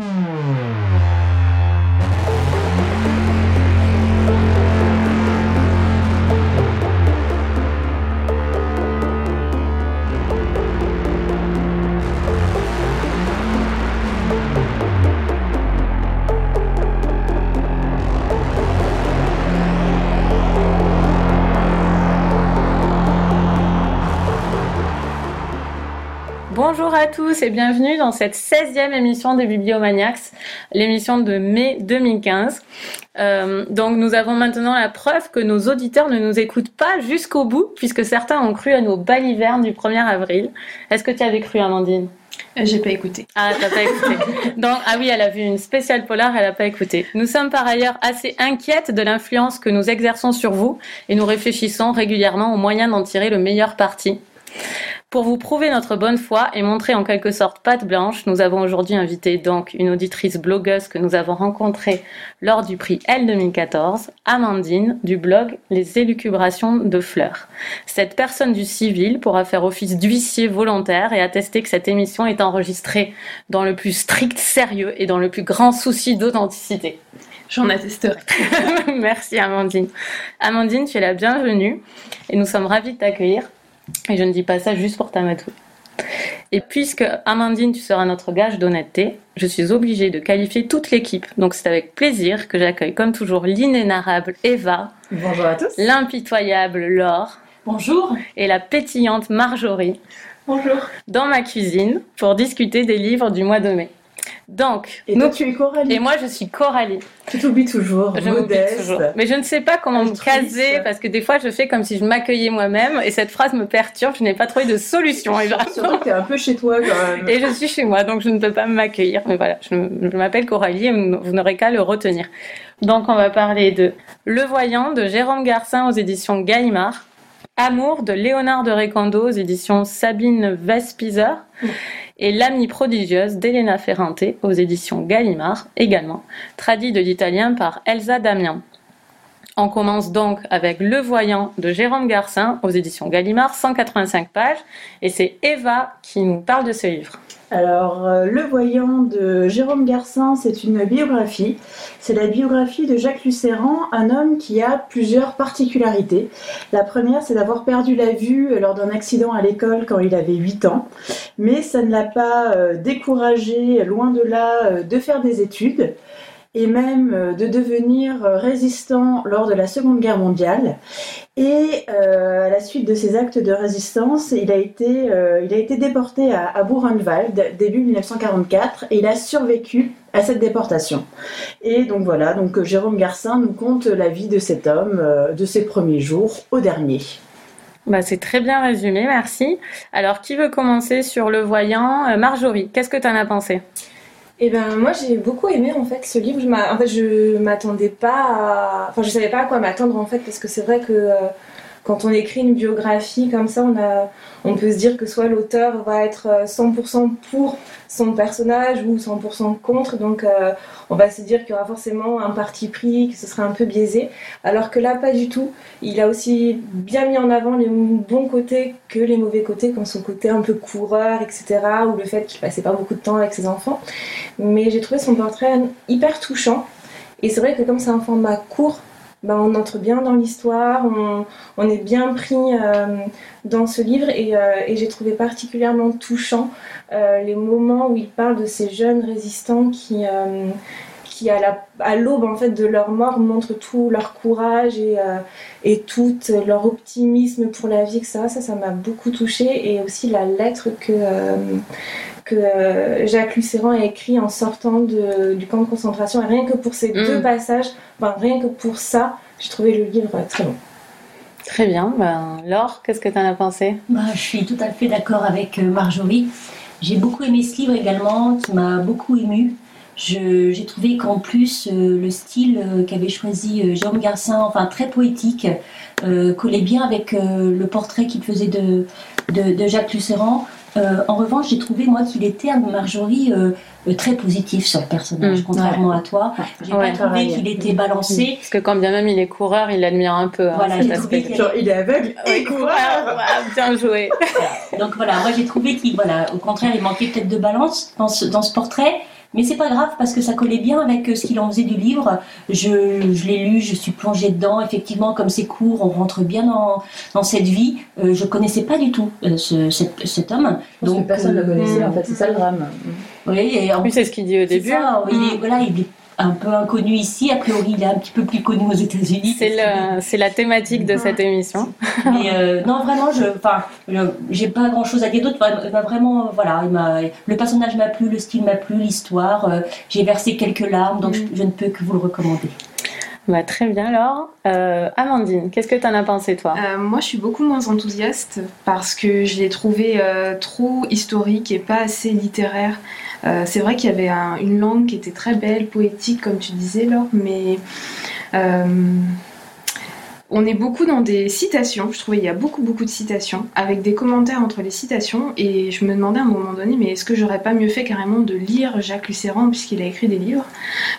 Bonjour tous et bienvenue dans cette 16e émission des Bibliomaniacs, l'émission de mai 2015. Euh, donc nous avons maintenant la preuve que nos auditeurs ne nous écoutent pas jusqu'au bout, puisque certains ont cru à nos balivernes du 1er avril. Est-ce que tu avais cru, Amandine? Euh, J'ai pas écouté. Ah, t'as pas écouté. Donc, ah oui, elle a vu une spéciale polar, elle a pas écouté. Nous sommes par ailleurs assez inquiètes de l'influence que nous exerçons sur vous et nous réfléchissons régulièrement aux moyens d'en tirer le meilleur parti. Pour vous prouver notre bonne foi et montrer en quelque sorte patte blanche, nous avons aujourd'hui invité donc une auditrice blogueuse que nous avons rencontrée lors du prix L 2014, Amandine, du blog Les élucubrations de fleurs. Cette personne du civil pourra faire office d'huissier volontaire et attester que cette émission est enregistrée dans le plus strict sérieux et dans le plus grand souci d'authenticité. J'en attesterai. Merci Amandine. Amandine, tu es la bienvenue et nous sommes ravis de t'accueillir. Et je ne dis pas ça juste pour t'amadouer. Et puisque Amandine, tu seras notre gage d'honnêteté, je suis obligée de qualifier toute l'équipe. Donc c'est avec plaisir que j'accueille comme toujours l'inénarrable Eva. Bonjour à tous. L'impitoyable Laure. Bonjour. Et la pétillante Marjorie. Bonjour. Dans ma cuisine pour discuter des livres du mois de mai. Donc, et tu es Coralie. Et moi, je suis Coralie. Tu t'oublies toujours, je modeste. Toujours. Mais je ne sais pas comment me caser parce que des fois, je fais comme si je m'accueillais moi-même et cette phrase me perturbe. Je n'ai pas trouvé de solution. Et Surtout que tu es un peu chez toi quand même. Et je suis chez moi, donc je ne peux pas m'accueillir. Mais voilà, je, je m'appelle Coralie et vous n'aurez qu'à le retenir. Donc, on va parler de Le Voyant de Jérôme Garcin aux éditions Gallimard. Amour de Léonard de Recondo aux éditions Sabine Vespizer et L'amie prodigieuse d'Elena Ferrante aux éditions Gallimard également, traduit de l'italien par Elsa Damien. On commence donc avec Le Voyant de Jérôme Garcin aux éditions Gallimard, 185 pages, et c'est Eva qui nous parle de ce livre. Alors, euh, Le Voyant de Jérôme Garcin, c'est une biographie. C'est la biographie de Jacques Lucéran, un homme qui a plusieurs particularités. La première, c'est d'avoir perdu la vue lors d'un accident à l'école quand il avait 8 ans. Mais ça ne l'a pas euh, découragé, loin de là, euh, de faire des études et même euh, de devenir euh, résistant lors de la Seconde Guerre mondiale. Et euh, à la suite de ces actes de résistance, il a été, il a été déporté à, à Buchenwald début 1944 et il a survécu à cette déportation. Et donc voilà, donc Jérôme Garcin nous conte la vie de cet homme de ses premiers jours au dernier. Bah, c'est très bien résumé, merci. Alors, qui veut commencer sur le voyant Marjorie, qu'est-ce que tu en as pensé? Eh ben moi j'ai beaucoup aimé en fait ce livre. Je m'attendais pas à... enfin je savais pas à quoi m'attendre en fait parce que c'est vrai que euh, quand on écrit une biographie comme ça, on, a, on peut se dire que soit l'auteur va être 100% euh, pour son personnage ou 100% contre, donc euh, on va se dire qu'il y aura forcément un parti pris, que ce serait un peu biaisé, alors que là pas du tout. Il a aussi bien mis en avant les bons côtés que les mauvais côtés, comme son côté un peu coureur, etc., ou le fait qu'il passait pas beaucoup de temps avec ses enfants. Mais j'ai trouvé son portrait hyper touchant. Et c'est vrai que comme c'est un format court, ben, on entre bien dans l'histoire, on, est bien pris euh, dans ce livre euh, et, j'ai trouvé particulièrement touchant euh, les moments où il parle de ces jeunes résistants qui, qui à l'aube en fait de leur mort montrent tout leur courage et, et tout leur optimisme pour la vie, etc. Ça, ça m'a beaucoup touché et aussi la lettre que que euh, Jacques Lucéran a écrit en sortant du camp de concentration. Et rien que pour ces deux mm. passages, enfin rien que pour ça, j'ai trouvé le livre très bon. Très bien. Ben, Laure, qu'est-ce que tu en as pensé? Bah, Je suis tout à fait d'accord avec euh, Marjorie. J'ai beaucoup aimé ce livre également, qui m'a beaucoup ému. J'ai trouvé qu'en plus, euh, le style qu'avait choisi Jérôme Garcin, enfin très poétique, collait bien avec le portrait qu'il faisait de, de, de Jacques Lucéran. Euh, en revanche, j'ai trouvé moi qu'il était à Marjorie euh, euh, très positif sur le personnage, mm. contrairement à toi. J'ai pas trouvé qu'il était balancé. Parce que quand bien même il est coureur, il l'admire un peu. Hein, voilà, il est aveugle et coureur. bien joué. Donc voilà, moi j'ai trouvé qu'il, voilà, au contraire, il manquait peut-être de balance dans ce, dans ce portrait. Mais c'est pas grave parce que ça collait bien avec ce qu'il en faisait du livre. Je, je l'ai lu, je suis plongée dedans. Effectivement, comme c'est court, on rentre bien dans, dans cette vie. je connaissais pas du tout ce, cet, cet, homme. Donc personne ne le connaissait. En fait, c'est ça le drame. Oui, et en plus c'est ce qu'il dit au début. Ça, il est, voilà, il est un peu inconnu ici. A priori, il est un petit peu plus connu aux États-Unis. C'est c'est la thématique de cette émission. Mais euh, non, vraiment, je, enfin, j'ai pas grand-chose à dire d'autre. vraiment, voilà, le personnage m'a plu, le style m'a plu, l'histoire. Euh, j'ai versé quelques larmes, donc je, ne peux que vous le recommander. Bah, très bien alors. Euh, Amandine, qu'est-ce que tu en as pensé toi? Moi je suis beaucoup moins enthousiaste parce que je l'ai trouvé trop historique et pas assez littéraire. Euh, c'est vrai qu'il y avait une langue qui était très belle, poétique, comme tu disais, Laure, mais euh, on est beaucoup dans des citations. Je trouvais qu'il y a beaucoup, beaucoup de citations, avec des commentaires entre les citations, et je me demandais à un moment donné, mais est-ce que j'aurais pas mieux fait carrément de lire Jacques Lucéran, puisqu'il a écrit des livres?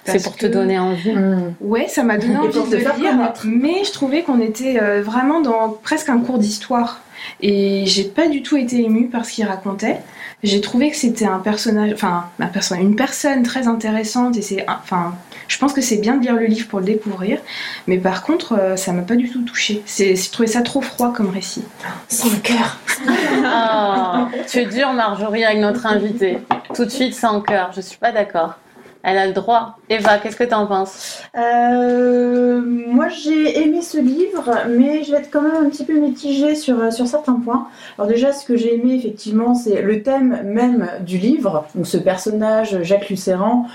C'est pour te donner envie. Mmh. Ouais, ça m'a donné envie de, lire, mais je trouvais qu'on était euh, vraiment dans presque un cours d'histoire. Et j'ai pas du tout été émue par ce qu'il racontait j'ai trouvé que c'était un personnage, enfin, un personnage, une personne très intéressante et c'est, enfin, je pense que c'est bien de lire le livre pour le découvrir, mais par contre, euh, ça m'a pas du tout touché. C'est, j'ai trouvé ça trop froid comme récit. Sans cœur. oh, tu es dur, Marjorie, avec notre invité. Tout de suite, sans cœur. Je suis pas d'accord. Elle a le droit. Eva, qu'est-ce que tu en penses? Euh, Moi, j'ai aimé ce livre, mais je vais être quand même un petit peu mitigée sur, euh, sur certains points. Alors déjà, ce que j'ai aimé, effectivement, c'est le thème même du livre. Donc ce personnage, Jacques Lucéran,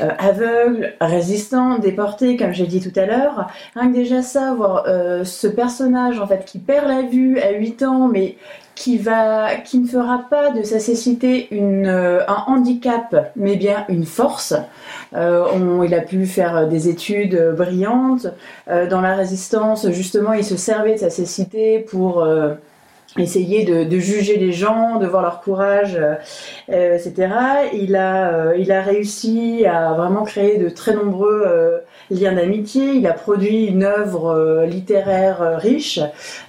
euh, aveugle, résistant, déporté, comme j'ai dit tout à l'heure. Rien que déjà ça, voir ce personnage, en fait, qui perd la vue à 8 ans, mais qui, va, qui ne fera pas de sa cécité une, euh, un handicap, mais bien une force. Euh, il a pu faire des études brillantes. Euh, dans la résistance, justement, il se servait de sa cécité pour essayer de, juger les gens, de voir leur courage, etc. Il a, il a réussi à vraiment créer de très nombreux lien d'amitié. Il a produit une œuvre euh, littéraire euh, riche.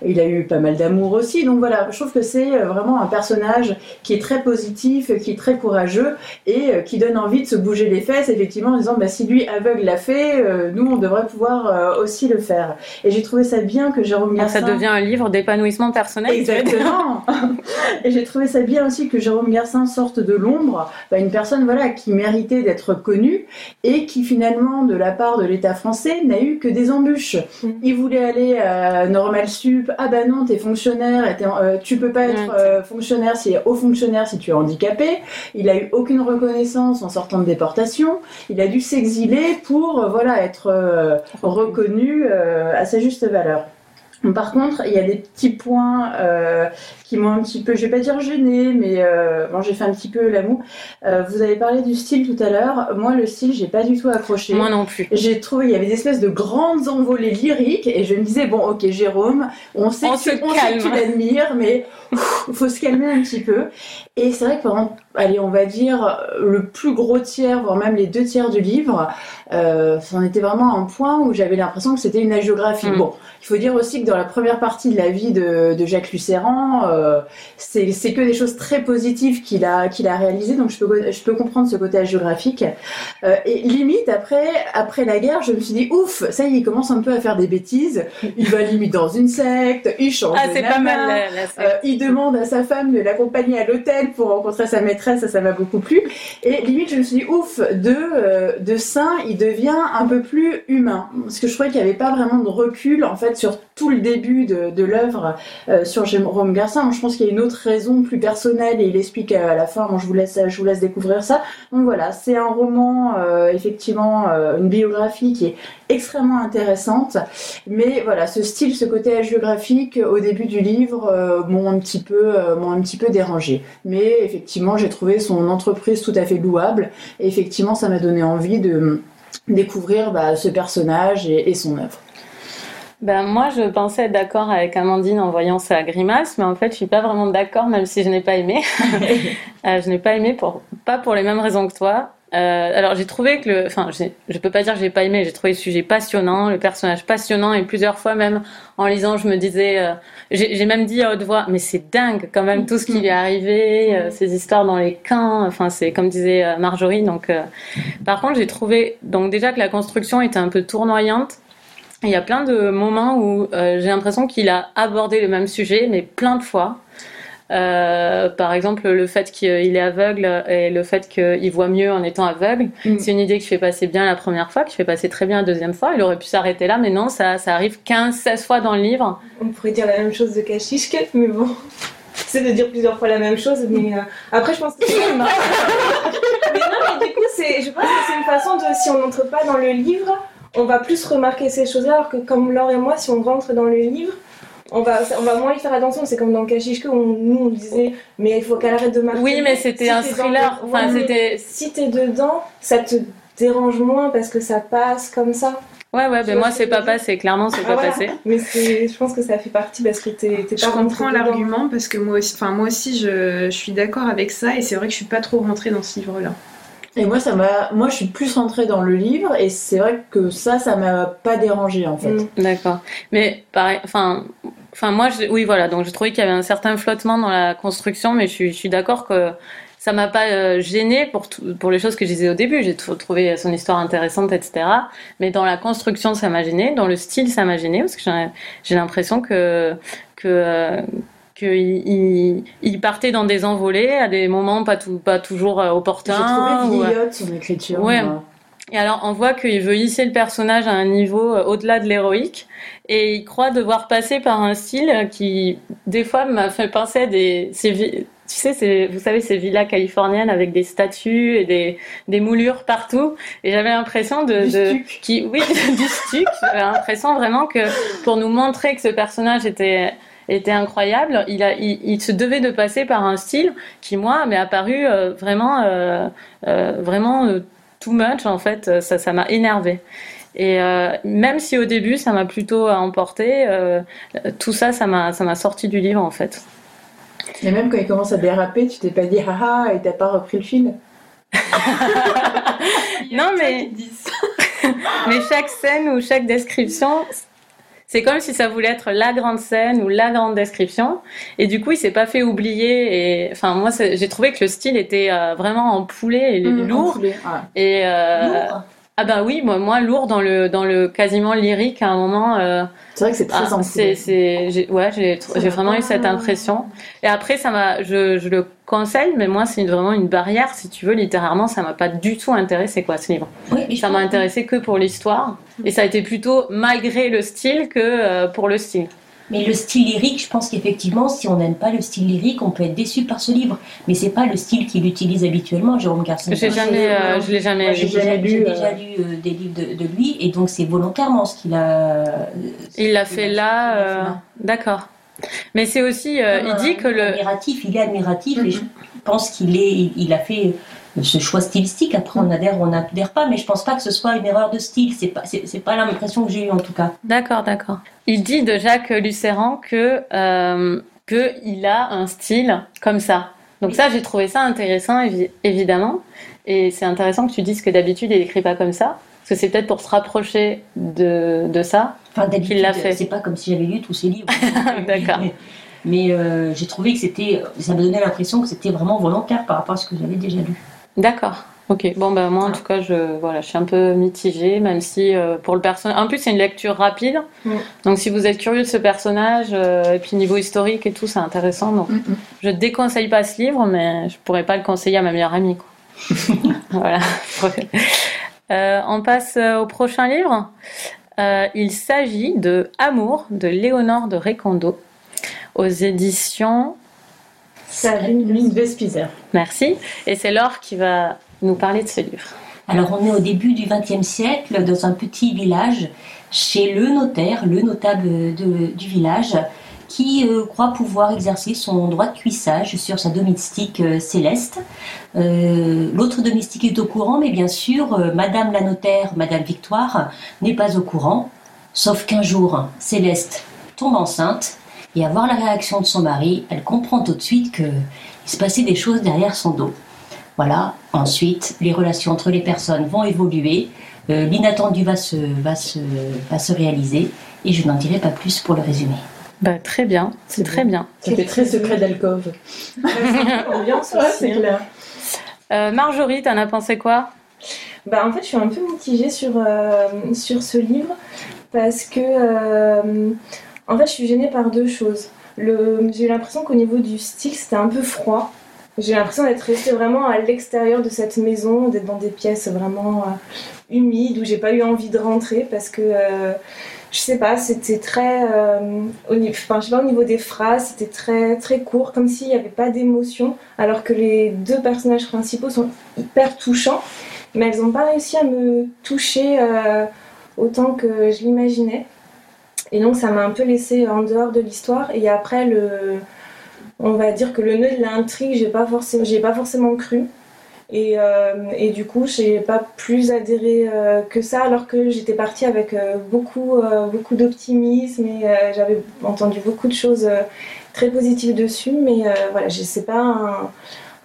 Il a eu pas mal d'amour aussi. Donc voilà, je trouve que c'est euh, vraiment un personnage qui est très positif, qui est très courageux et qui donne envie de se bouger les fesses, effectivement, en disant bah, si lui aveugle l'a fait, nous on devrait pouvoir aussi le faire. Et j'ai trouvé ça bien que Jérôme Garcin. Ça devient un livre d'épanouissement personnel. Exactement. et j'ai trouvé ça bien aussi que Jérôme Garcin sorte de l'ombre, bah, une personne voilà qui méritait d'être connue et qui finalement de la part de l'État français n'a eu que des embûches. Mm. Il voulait aller à Normal Sup, ah bah non, t'es fonctionnaire, et euh, tu peux pas être euh, fonctionnaire si haut fonctionnaire si tu es handicapé. Il a eu aucune reconnaissance en sortant de déportation. Il a dû s'exiler pour euh, voilà être reconnu à sa juste valeur. Par contre, il y a des petits points euh, qui m'ont un petit peu, je vais pas dire gêné, mais euh, bon, j'ai fait un petit peu l'amour. Euh, vous avez parlé du style tout à l'heure. Moi, le style, j'ai pas du tout accroché. Moi non plus. J'ai trouvé, il y avait des espèces de grandes envolées lyriques, et je me disais bon, ok, Jérôme, on sait que, tu, l'admires, mais il faut se calmer un petit peu. Et c'est vrai que pendant, allez, on va dire le plus gros tiers, voire même les deux tiers du livre, euh, c'en était vraiment un point où j'avais l'impression que c'était une agiographie. Mm. Bon, il faut dire aussi que dans la première partie de la vie de, de Jacques Lucéran, euh, c'est que des choses très positives qu'il a qu'il a réalisées, donc je peux je peux comprendre ce côté hagiographique. Euh, et limite après après la guerre, je me suis dit ouf, ça y est, il commence un peu à faire des bêtises. Il va limite dans une secte, il change ah, c'est pas mal. Euh, il demande à sa femme de l'accompagner à l'hôtel pour rencontrer sa maîtresse, ça ça m'a beaucoup plu. Et limite, je me suis dit ouf, de de saint, il devient un peu plus humain. Parce que je trouvais qu'il n'y avait pas vraiment de recul, en fait, sur tout le début de, de l'œuvre euh, sur Jérôme Garcin. Je pense qu'il y a une autre raison plus personnelle et il explique à la fin. Je vous laisse, découvrir ça. Donc voilà, c'est un roman, euh, effectivement, euh, une biographie qui est extrêmement intéressante. Mais voilà, ce style, ce côté hagiographique au début du livre m'ont un petit peu, m'ont un petit peu dérangé. Mais effectivement, j'ai trouvé son entreprise tout à fait louable. Et effectivement, ça m'a donné envie de découvrir bah, ce personnage et, son œuvre. Ben moi, je pensais être d'accord avec Amandine en voyant sa grimace, mais en fait, je suis pas vraiment d'accord, même si je n'ai pas aimé. Euh, je n'ai pas aimé pour pas pour les mêmes raisons que toi. Euh, alors j'ai trouvé que le, enfin je peux pas dire que j'ai pas aimé, j'ai trouvé le sujet passionnant, le personnage passionnant et plusieurs fois même en lisant je me disais, euh, j'ai même dit à haute voix mais c'est dingue quand même tout ce qui lui est arrivé, euh, ces histoires dans les camps, enfin c'est comme disait Marjorie donc par contre j'ai trouvé donc déjà que la construction était un peu tournoyante. Il y a plein de moments où j'ai l'impression qu'il a abordé le même sujet mais plein de fois. Euh, par exemple, le fait qu'il est aveugle et le fait qu'il voit mieux en étant aveugle, mm. c'est une idée que je fais passer bien la première fois, que je fais passer très bien la deuxième fois. Il aurait pu s'arrêter là, mais non, ça, ça arrive 15-16 fois dans le livre. On pourrait dire la même chose de Kashishke, mais bon. C'est de dire plusieurs fois la même chose, mais euh, après, je pense que c'est. mais non, mais du coup, je pense que c'est une façon de. Si on n'entre pas dans le livre, on va plus remarquer ces choses-là, alors que comme Laure et moi, si on rentre dans le livre, on va, on va moins y faire attention. C'est comme dans Kashishke où nous on disait, mais il faut qu'elle arrête de marquer. Oui, mais c'était un thriller. Enfin, c'était. Si t'es dedans, ça te dérange moins parce que ça passe comme ça. Ouais, ouais, mais moi c'est pas passé, clairement c'est pas ah, passé. Mais je pense que ça fait partie parce que t'es pas Je comprends l'argument parce que moi aussi, enfin, moi aussi je, je suis d'accord avec ça et c'est vrai que je suis pas trop rentrée dans ce livre-là. Et moi, ça m'a, moi, je suis plus rentrée dans le livre, et c'est vrai que ça, ça m'a pas dérangé en fait. Mm. D'accord. Mais pareil, enfin, Enfin, moi, oui, voilà. Donc, je trouvais qu'il y avait un certain flottement dans la construction, mais je suis, je suis d'accord que ça m'a pas euh, gêné pour pour les choses que je disais au début. J'ai trouvé son histoire intéressante, etc. Mais dans la construction, ça m'a gêné. Dans le style, ça m'a gêné parce que j'ai l'impression que que euh, qu'il il, partait dans des envolées à des moments pas tout, pas toujours euh, opportuns. J'ai trouvé vieillotte son écriture. Ouais. Et alors, on voit qu'il veut hisser le personnage à un niveau euh, au-delà de l'héroïque. Et il croit devoir passer par un style qui, des fois, m'a fait penser à des. Ces, tu sais, vous savez, ces villas californiennes avec des statues et des, des moulures partout. Et j'avais l'impression de. de qui, oui, du stuc. J'avais l'impression vraiment que pour nous montrer que ce personnage était était incroyable. Il, a, il, se devait de passer par un style qui, moi, m'est apparu euh, vraiment, euh, euh, vraiment too much en fait, euh, ça, ça m'a énervé. Et euh, même si au début ça m'a plutôt emporté, euh, tout ça, ça m'a, ça m'a sorti du livre en fait. Et même quand il commence à déraper, tu t'es pas dit haha et t'as pas repris le fil Non mais mais chaque scène ou chaque description, c'est comme si ça voulait être la grande scène ou la grande description. Et du coup, il s'est pas fait oublier. Et enfin, moi, j'ai trouvé que le style était euh, vraiment en poulet et mmh, lourd. Et euh, ah ben oui, moi, moi lourd dans le dans le quasiment lyrique à un moment. Euh, c'est vrai que c'est très ah, c'est, ouais, j'ai, j'ai vraiment eu cette impression. Et après, ça m'a, je, je le conseille, mais moi, c'est vraiment une barrière, si tu veux, littéralement, ça m'a pas du tout intéressé, quoi, ce livre. Oui, ça m'a intéressé que pour l'histoire. Et ça a été plutôt malgré le style que euh, pour le style. Mais le style lyrique, je pense qu'effectivement, si on n'aime pas le style lyrique, on peut être déçu par ce livre. Mais c'est pas le style qu'il utilise habituellement, Jérôme Garcin. J'ai jamais, euh, je l'ai jamais, j'ai déjà, lu. J'ai déjà lu euh, des livres de, lui, et donc c'est volontairement ce qu'il a. Il l'a fait, là. Euh, d'accord. Mais c'est aussi, il dit que le. Admiratif, il est admiratif, et je pense qu'il est, il a fait ce choix stylistique. Après, on adhère ou on n'adhère pas, mais je pense pas que ce soit une erreur de style. C'est pas, c'est, pas l'impression que j'ai eue en tout cas. D'accord, d'accord. Il dit de Jacques Lucéran que euh, que il a un style comme ça. Donc ça, j'ai trouvé ça intéressant, évidemment. Et c'est intéressant que tu dises que d'habitude, il écrit pas comme ça. Parce que c'est peut-être pour se rapprocher de, de ça enfin, qu'il l'a fait. C'est pas comme si j'avais lu tous ses livres. D'accord. Mais, euh, j'ai trouvé que c'était, ça me donnait l'impression que c'était vraiment volontaire par rapport à ce que j'avais déjà lu. D'accord. Ok, bon ben moi en tout cas je voilà je suis un peu mitigée même si euh, pour le personnage en plus c'est une lecture rapide mm. donc si vous êtes curieux de ce personnage euh, et puis niveau historique et tout c'est intéressant donc mm, mm. je déconseille pas ce livre mais je pourrais pas le conseiller à ma meilleure amie quoi. voilà. Euh, on passe au prochain livre. il s'agit de Amour de Léonore de Récondo aux éditions Sabine Vespizer. Merci. Et c'est Laure qui va nous parler de ce livre. Alors, on est au début du XXe siècle, dans un petit village, chez le notaire, le notable du village, qui euh, croit pouvoir exercer son droit de cuissage sur sa domestique euh, céleste. Euh, l'autre domestique est au courant, mais bien sûr, Madame la notaire, Madame Victoire, n'est pas au courant, sauf qu'un jour, Céleste tombe enceinte et à voir la réaction de son mari, elle comprend tout de suite qu'il se passait des choses derrière son dos. Voilà. Ensuite, les relations entre les personnes vont évoluer. Euh, L'inattendu va se, va, se, va se réaliser. Et je n'en dirai pas plus pour le résumé. Bah, très bien, c'est très bien. Ça fait très secret d'alcôve. Ambiance Ouais, aussi, c'est hein. clair. Euh, Marjorie, t'en as pensé quoi? Bah, en fait, je suis un peu mitigée sur, euh, sur ce livre parce que, euh, en fait, je suis gênée par deux choses. J'ai eu l'impression qu'au niveau du style, c'était un peu froid. J'ai l'impression d'être restée vraiment à l'extérieur de cette maison, d'être dans des pièces vraiment euh, humides où j'ai pas eu envie de rentrer parce que, euh, je sais pas, c'était très. euh, au, enfin, je sais pas, au niveau des phrases, c'était très, court, comme s'il n'y avait pas d'émotion, alors que les deux personnages principaux sont hyper touchants mais elles n'ont pas réussi à me toucher autant que je l'imaginais. Et donc ça m'a un peu laissé en dehors de l'histoire. Et après, le, on va dire que le nœud de l'intrigue, j'ai pas forcément, pas forcément cru. Et, euh, et du coup, j'ai pas plus adhéré euh, que ça, alors que j'étais partie avec euh, beaucoup, beaucoup d'optimisme et j'avais entendu beaucoup de choses très positives dessus. Mais voilà, je- c'est pas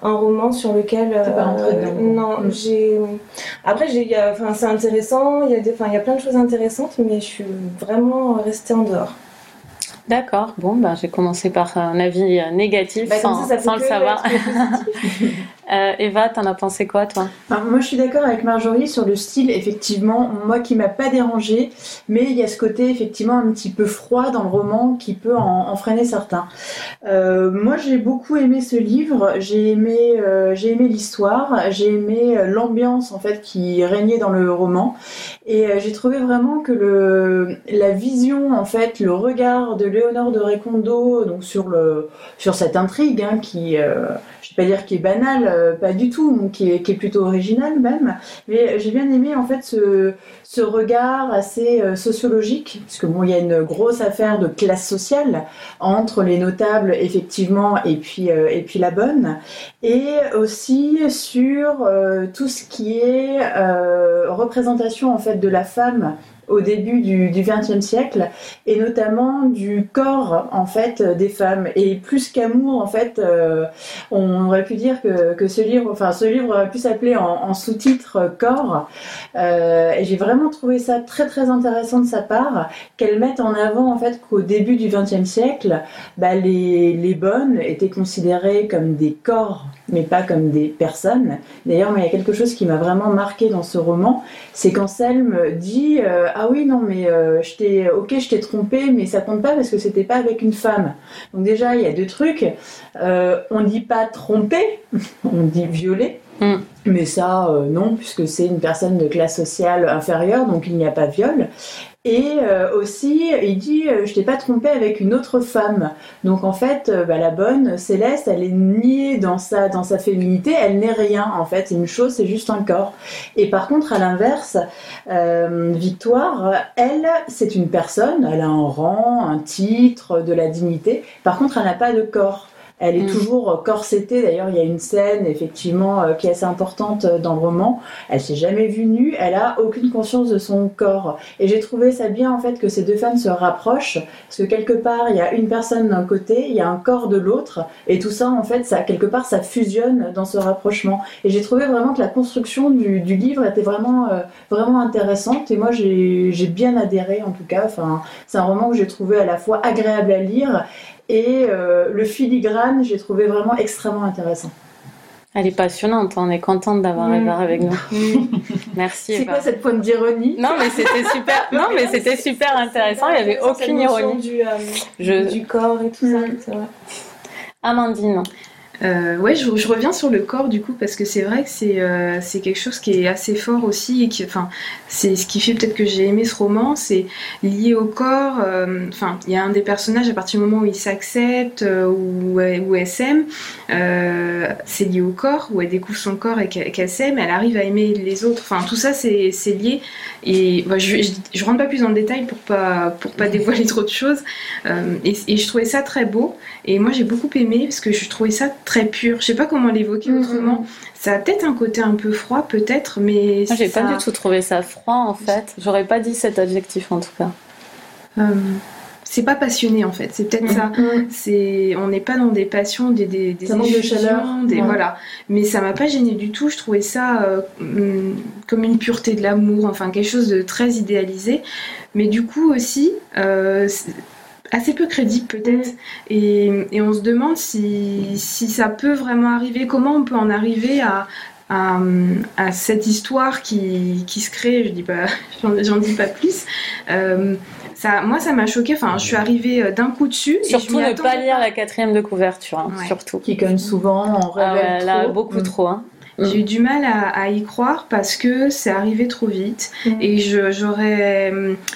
un roman sur lequel. Pas quoi. non, Mm. j'ai. Après, j'ai, enfin, c'est intéressant, il y, a des, enfin, il y a plein de choses intéressantes, mais je suis vraiment restée en dehors. D'accord, bon, bah, j'ai commencé par un avis euh, négatif Bah, sans, ça, ça sans le savoir. Euh, Eva, t'en as pensé quoi, toi? Enfin, moi, je suis d'accord avec Marjorie sur le style, effectivement, moi qui m'a pas dérangé, mais il y a ce côté effectivement un petit peu froid dans le roman qui peut en, en freiner certains. Euh, moi, j'ai beaucoup aimé ce livre, j'ai aimé, euh, j'ai aimé l'histoire, j'ai aimé euh, l'ambiance en fait qui régnait dans le roman, et euh, j'ai trouvé vraiment que le, la vision en fait, le regard de Léonore de Recondo donc sur le, sur cette intrigue hein, qui euh, je vais pas dire qui est banale, euh, pas du tout, donc qui est, qui est plutôt original même. Mais j'ai bien aimé en fait ce, ce regard assez sociologique, parce que bon, il y a une grosse affaire de classe sociale entre les notables effectivement et puis et puis la bonne, et aussi sur tout ce qui est représentation en fait de la femme au début du XXe siècle et notamment du corps en fait des femmes. Et plus qu'amour en fait euh, on aurait pu dire que, ce livre enfin ce livre aurait pu s'appeler en, sous-titre corps Euh, et j'ai vraiment trouvé ça très très intéressant de sa part qu'elle mette en avant en fait qu'au début du XXe siècle bah, les, les bonnes étaient considérées comme des corps mais pas comme des personnes. D'ailleurs il y a quelque chose qui m'a vraiment marqué dans ce roman c'est quand Selm dit euh, ah oui non mais euh, je t'ai ok je t'ai trompé mais ça compte pas parce que c'était pas avec une femme. Donc déjà il y a deux trucs. Euh, on dit pas tromper on dit violer. Mm. mais ça non puisque c'est une personne de classe sociale inférieure donc il n'y a pas viol et euh, aussi il dit euh, je t'ai pas trompé avec une autre femme. Donc en fait euh, bah, la bonne Céleste elle est niée dans sa dans sa féminité. Elle n'est rien en fait. Une chose c'est juste un corps. Et par contre à l'inverse Victoire, elle, c'est une personne, elle a un rang, un titre, de la dignité. Par contre, elle n'a pas de corps. Elle est Mm. toujours corsetée. D'ailleurs, il y a une scène effectivement euh, qui est assez importante euh, dans le roman. Elle s'est jamais vue nue. Elle a aucune conscience de son corps. Et j'ai trouvé ça bien en fait que ces deux femmes se rapprochent parce que quelque part il y a une personne d'un côté, il y a un corps de l'autre, et tout ça en fait, ça quelque part ça fusionne dans ce rapprochement. Et j'ai trouvé vraiment que la construction du, du livre était vraiment euh, vraiment intéressante. Et moi j'ai j'ai bien adhéré en tout cas. Enfin, c'est un roman que j'ai trouvé à la fois agréable à lire et euh, le filigrane, j'ai trouvé vraiment extrêmement intéressant. Elle est passionnante, on est contente d'avoir Mm. Eva avec nous. Merci C'est quoi cette pointe d'ironie? Non mais c'était super, non mais c'était super intéressant, il n'y avait aucune ironie. Du, euh, Je... du corps et tout ça, Mm. Amandine, Euh, ouais, je, reviens sur le corps du coup parce que c'est vrai que c'est euh, quelque chose qui est assez fort aussi et qui, enfin, c'est ce qui fait peut-être que j'ai aimé ce roman, c'est lié au corps. euh, il y a un des personnages à partir du moment où il s'accepte euh, ou où elle s'aime, euh, c'est lié au corps où elle découvre son corps et qu'elle s'aime, elle arrive à aimer les autres. Enfin, tout ça c'est lié et bah, je, je rentre pas plus dans le détail pour pas pour pas dévoiler trop de choses. Et je trouvais ça très beau. Et moi j'ai beaucoup aimé parce que je trouvais ça très pur. Je sais pas comment l'évoquer Mhm. autrement. Ça a peut-être un côté un peu froid, peut-être, mais moi j'ai ça- pas du tout trouvé ça froid en fait. J'aurais pas dit cet adjectif en tout cas. Euh, c'est pas passionné en fait. C'est peut-être ça. Mm. C'est, on n'est pas dans des passions, des des, de chaleur. des Ouais. voilà. Mais ça m'a pas gêné du tout. Je trouvais ça euh, hum, comme une pureté de l'amour, enfin quelque chose de très idéalisé. Mais du coup aussi. euh, assez peu crédible peut-être et, et on se demande si, si ça peut vraiment arriver comment on peut en arriver à, à, à cette histoire qui, qui se crée? Je dis pas j'en j'en dis pas plus Euh, ça, moi ça m'a choqué enfin je suis arrivée euh, d'un coup dessus et je Surtout m'y ne pas lire la quatrième de couverture, hein, Ouais. surtout. Qui, comme souvent, en Ah ouais, révèle là, trop. beaucoup Mm. trop. Hein. J'ai eu du mal à, à y croire parce que c'est arrivé trop vite Mm. et je, j'aurais,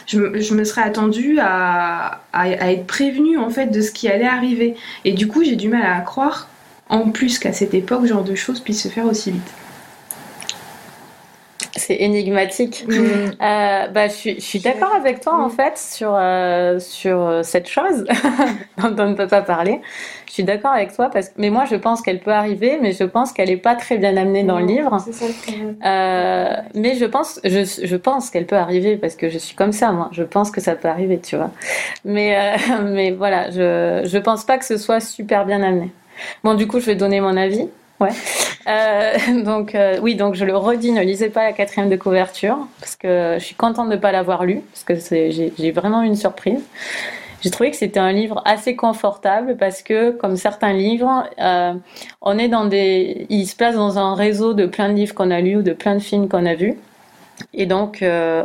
je, me- je me serais attendue à, à, à être prévenue en fait de ce qui allait arriver. Et du coup, j'ai du mal à croire, en plus qu'à cette époque, ce genre de choses puisse se faire aussi vite. C'est énigmatique. Mm. Euh, bah, je suis, je suis d'accord avec toi en fait sur, euh, sur euh, cette chose dont on ne peut pas parler. Je suis d'accord avec toi parce que mais moi je pense qu'elle peut arriver, mais je pense qu'elle n'est pas très bien amenée dans le livre. C'est ça. Euh, mais je pense, je, je pense qu'elle peut arriver parce que je suis comme ça, moi. Je pense que ça peut arriver, tu vois. Mais, mais voilà, je, je pense pas que ce soit super bien amené. Bon, du coup, je vais donner mon avis. Ouais. Euh, donc, euh, oui, donc je le redis, ne lisez pas la quatrième de couverture parce que je suis contente de ne pas l'avoir lu parce que j'ai vraiment une surprise. J'ai trouvé que c'était un livre assez confortable parce que, comme certains livres, euh, on est dans des, il se place dans un réseau de plein de livres qu'on a lus ou de plein de films qu'on a vus. Et donc,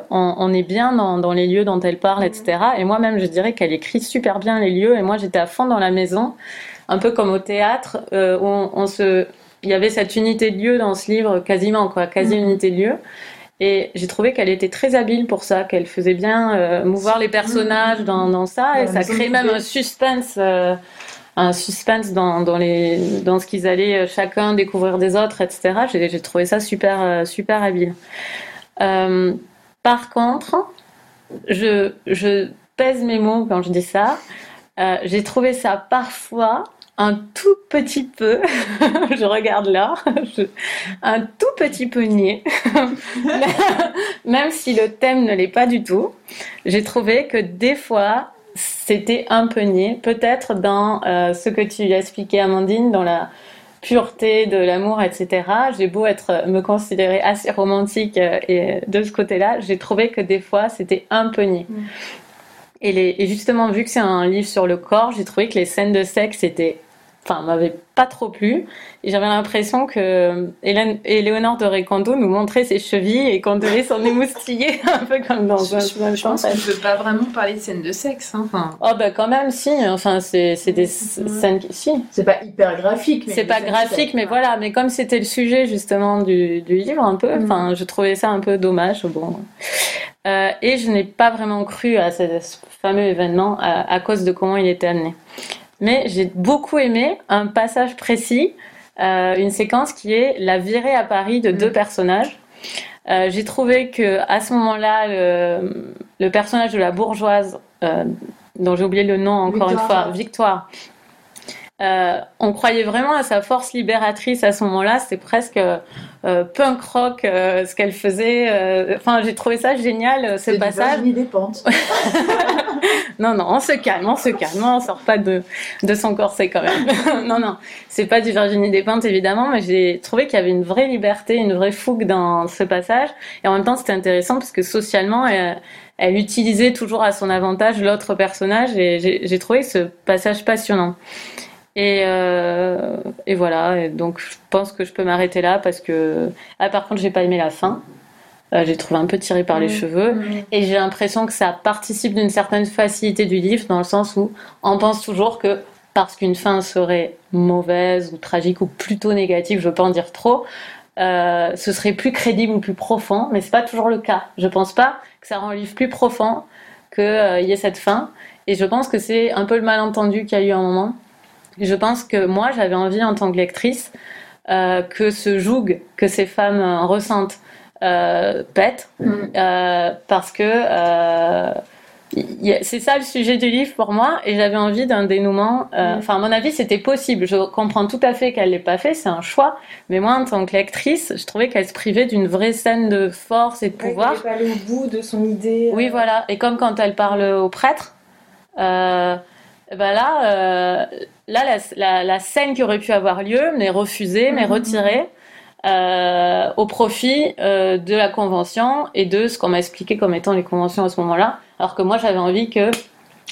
on, est bien dans, les lieux dont elle parle, etc. Et moi-même, je dirais qu'elle écrit super bien les lieux. Et moi, j'étais à fond dans la maison, un peu comme au théâtre, où on se, il y avait cette unité de lieu dans ce livre, quasiment, quoi, quasi unité de lieu. Et j'ai trouvé qu'elle était très habile pour ça, qu'elle faisait bien euh, mouvoir les personnages dans, dans ça, et ça crée même un suspense, euh, un suspense dans, dans, les, dans ce qu'ils allaient euh, chacun découvrir des autres, etc. J'ai trouvé ça super, super habile. Euh, par contre, je, je pèse mes mots quand je dis ça. J'ai trouvé ça parfois un tout petit peu, je regarde là, je- un tout petit peu niais, même si le thème ne l'est pas du tout. J'ai trouvé que des fois, c'était un peu niais, peut-être dans euh, ce que tu expliquais, Amandine, dans la pureté de l'amour, etc. J'ai beau être, me considérer assez romantique euh, et de ce côté-là, j'ai trouvé que des fois, c'était un peu niais. Mm. Et, les, et justement, vu que c'est un livre sur le corps, j'ai trouvé que les scènes de sexe étaient, enfin, m'avaient pas trop plu. Et j'avais l'impression que Hélène, Éléonore de Recondo nous montrait ses chevilles et qu'on devait s'en émoustiller un peu comme dans Je, un je pense qu'on ne peut pas vraiment parler de scène de sexe. hein. Enfin, Oh bah quand même si, enfin c'est c'est des scènes qui si, C'est pas hyper graphique, c'est pas graphique mais voilà, mais comme c'était le sujet justement du, du livre un peu, Mm. enfin je trouvais ça un peu dommage bon. Euh, et je n'ai pas vraiment cru à ce, ce fameux événement à, à cause de comment il était amené. Mais j'ai beaucoup aimé un passage précis, euh, une séquence qui est la virée à Paris de Mm. deux personnages. Euh, j'ai trouvé que à ce moment-là, le, le personnage de la bourgeoise, euh, dont j'ai oublié le nom encore une fois, Victoire. Euh, on croyait vraiment à sa force libératrice à ce moment-là. C'était presque euh, punk rock euh, ce qu'elle faisait. euh, Enfin, j'ai trouvé ça génial euh, ce C'est du passage. Virginie Despentes. Non, non, on se calme, on se calme, on sort pas de, de son corset quand même. non, non, c'est pas du Virginie Despentes évidemment, mais j'ai trouvé qu'il y avait une vraie liberté, une vraie fougue dans ce passage. Et en même temps, c'était intéressant parce que socialement, elle, elle utilisait toujours à son avantage l'autre personnage et j'ai trouvé ce passage passionnant. Et, euh, et voilà, et donc je pense que je peux m'arrêter là parce que. Ah, par contre, j'ai pas aimé la fin. Euh, j'ai trouvé un peu tiré par les Mm. cheveux. Et j'ai l'impression que ça participe d'une certaine facilité du livre, dans le sens où on pense toujours que parce qu'une fin serait mauvaise ou tragique ou plutôt négative, je veux pas en dire trop, euh, ce serait plus crédible ou plus profond, mais c'est pas toujours le cas. Je pense pas que ça rend le livre plus profond qu'il y ait cette fin. Et je pense que c'est un peu le malentendu qu'il y a eu à un moment. Je pense que moi, j'avais envie en tant que lectrice euh, que ce joug que ces femmes euh, ressentent euh, pète, Mm. parce que c'est ça le sujet du livre pour moi, et j'avais envie d'un dénouement. euh, Mm. Enfin, à mon avis, c'était possible. Je comprends tout à fait qu'elle l'ait pas fait, c'est un choix. Mais moi, en tant que lectrice, je trouvais qu'elle se privait d'une vraie scène de force et de Ouais, pouvoir. est pas allée au bout de son idée. Oui, voilà. Et comme quand elle parle au prêtre, euh, ben là, euh, là la, la, la scène qui aurait pu avoir lieu m'est refusée, m'est Mhm. retirée. euh, au profit euh, de la convention et de ce qu'on m'a expliqué comme étant les conventions à ce moment-là. Alors que moi, j'avais envie que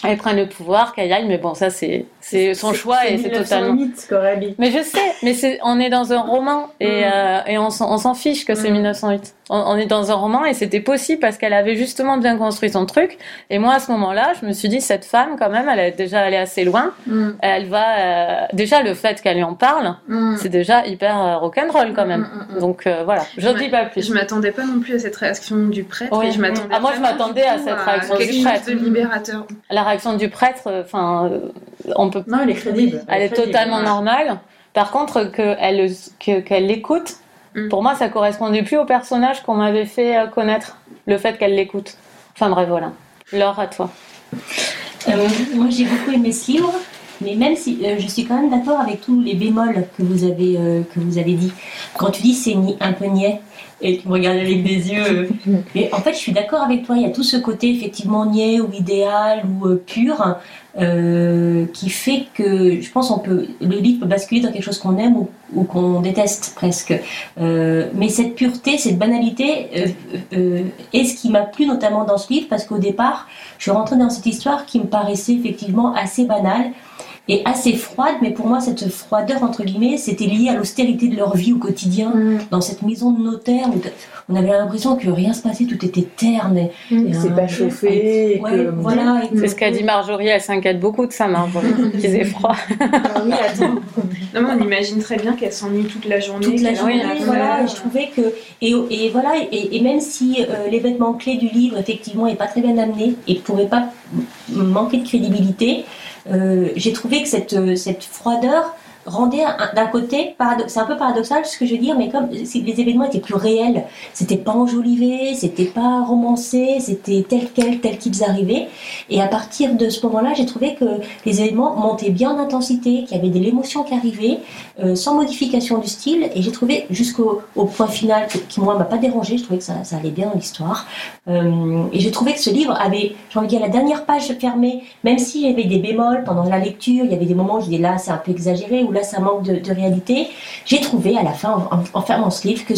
elle prenne le pouvoir, qu'elle y aille, mais bon, ça, c'est c'est son choix et c'est totalement. 1908, Coralie. Mais je sais, mais c'est, on est dans un roman et, et on, s'en, fiche que c'est Mm. 1908. On, on est dans un roman et c'était possible parce qu'elle avait justement bien construit son truc. Et moi, à ce moment-là, je me suis dit, cette femme, quand même, elle est déjà allée assez loin. Mm. Elle va, euh, déjà, le fait qu'elle lui en parle, Mm. c'est déjà hyper euh, rock'n'roll quand même. Mm, mm, mm. Donc euh, voilà, je Ouais. dis pas plus. Je m'attendais pas non plus à cette réaction du prêtre. Oui. et je m'attendais Ah, moi, je m'attendais à cette réaction quelque du chose prêtre. de libérateur. La réaction du prêtre, enfin, euh, on peut Non, elle est crédible. Elle est crédible. totalement normale. Par contre, qu'elle que, qu'elle l'écoute, Mm. pour moi, ça correspondait plus au personnage qu'on m'avait fait euh, connaître. Le fait qu'elle l'écoute. Enfin bref, voilà. Laure, à toi. Euh, moi, j'ai beaucoup aimé ce livre, mais même si euh, je suis quand même d'accord avec tous les bémols que vous avez euh, que vous avez dit. Quand tu dis c'est un peu niais et tu me regardes avec des yeux, mais en fait, je suis d'accord avec toi. Il y a tout ce côté effectivement niais ou idéal ou euh, pur euh, qui fait que je pense on peut le livre peut basculer dans quelque chose qu'on aime ou, qu'on déteste presque. Euh, mais cette pureté, cette banalité euh, euh, est ce qui m'a plu notamment dans ce livre parce qu'au départ, je suis rentrée dans cette histoire qui me paraissait effectivement assez banale et assez froide, mais pour moi cette froideur entre guillemets, c'était lié à l'austérité de leur vie au quotidien, Mm. dans cette maison de notaire où on avait l'impression que rien se passait, tout était terne. Et, Mm. et C'est pas chauffé. et Ouais, que- voilà. C'est ce qu'a dit Marjorie, elle s'inquiète beaucoup de sa main pour qu'ils aient froid. Ah oui, attends. Non, mais on imagine très bien qu'elle s'ennuie toute la journée. toute la journée, a voilà, marre. et je trouvais que et, et voilà et, et même si euh, l'événement clé du livre effectivement est pas très bien amené et pourrait pas manquer de crédibilité, euh, j'ai trouvé que cette euh, cette froideur rendait un- d'un côté c'est un peu paradoxal ce que je veux dire mais comme les événements étaient plus réels c'était pas enjolivé c'était pas romancé c'était tel quel tel qu'ils arrivaient. Et à partir de ce moment-là j'ai trouvé que les événements montaient bien en intensité qu'il y avait de l'émotion qui arrivait euh, sans modification du style et j'ai trouvé jusqu'au au point final qui, qui, moi m'a pas dérangé je trouvais que ça, allait bien dans l'histoire. Euh, et j'ai trouvé que ce livre avait j'ai envie de dire la dernière page fermée même s'il y avait des bémols pendant la lecture il y avait des moments où je disais là c'est un peu exagéré là ça manque de, réalité. J'ai trouvé à la fin en, fermant ce livre que,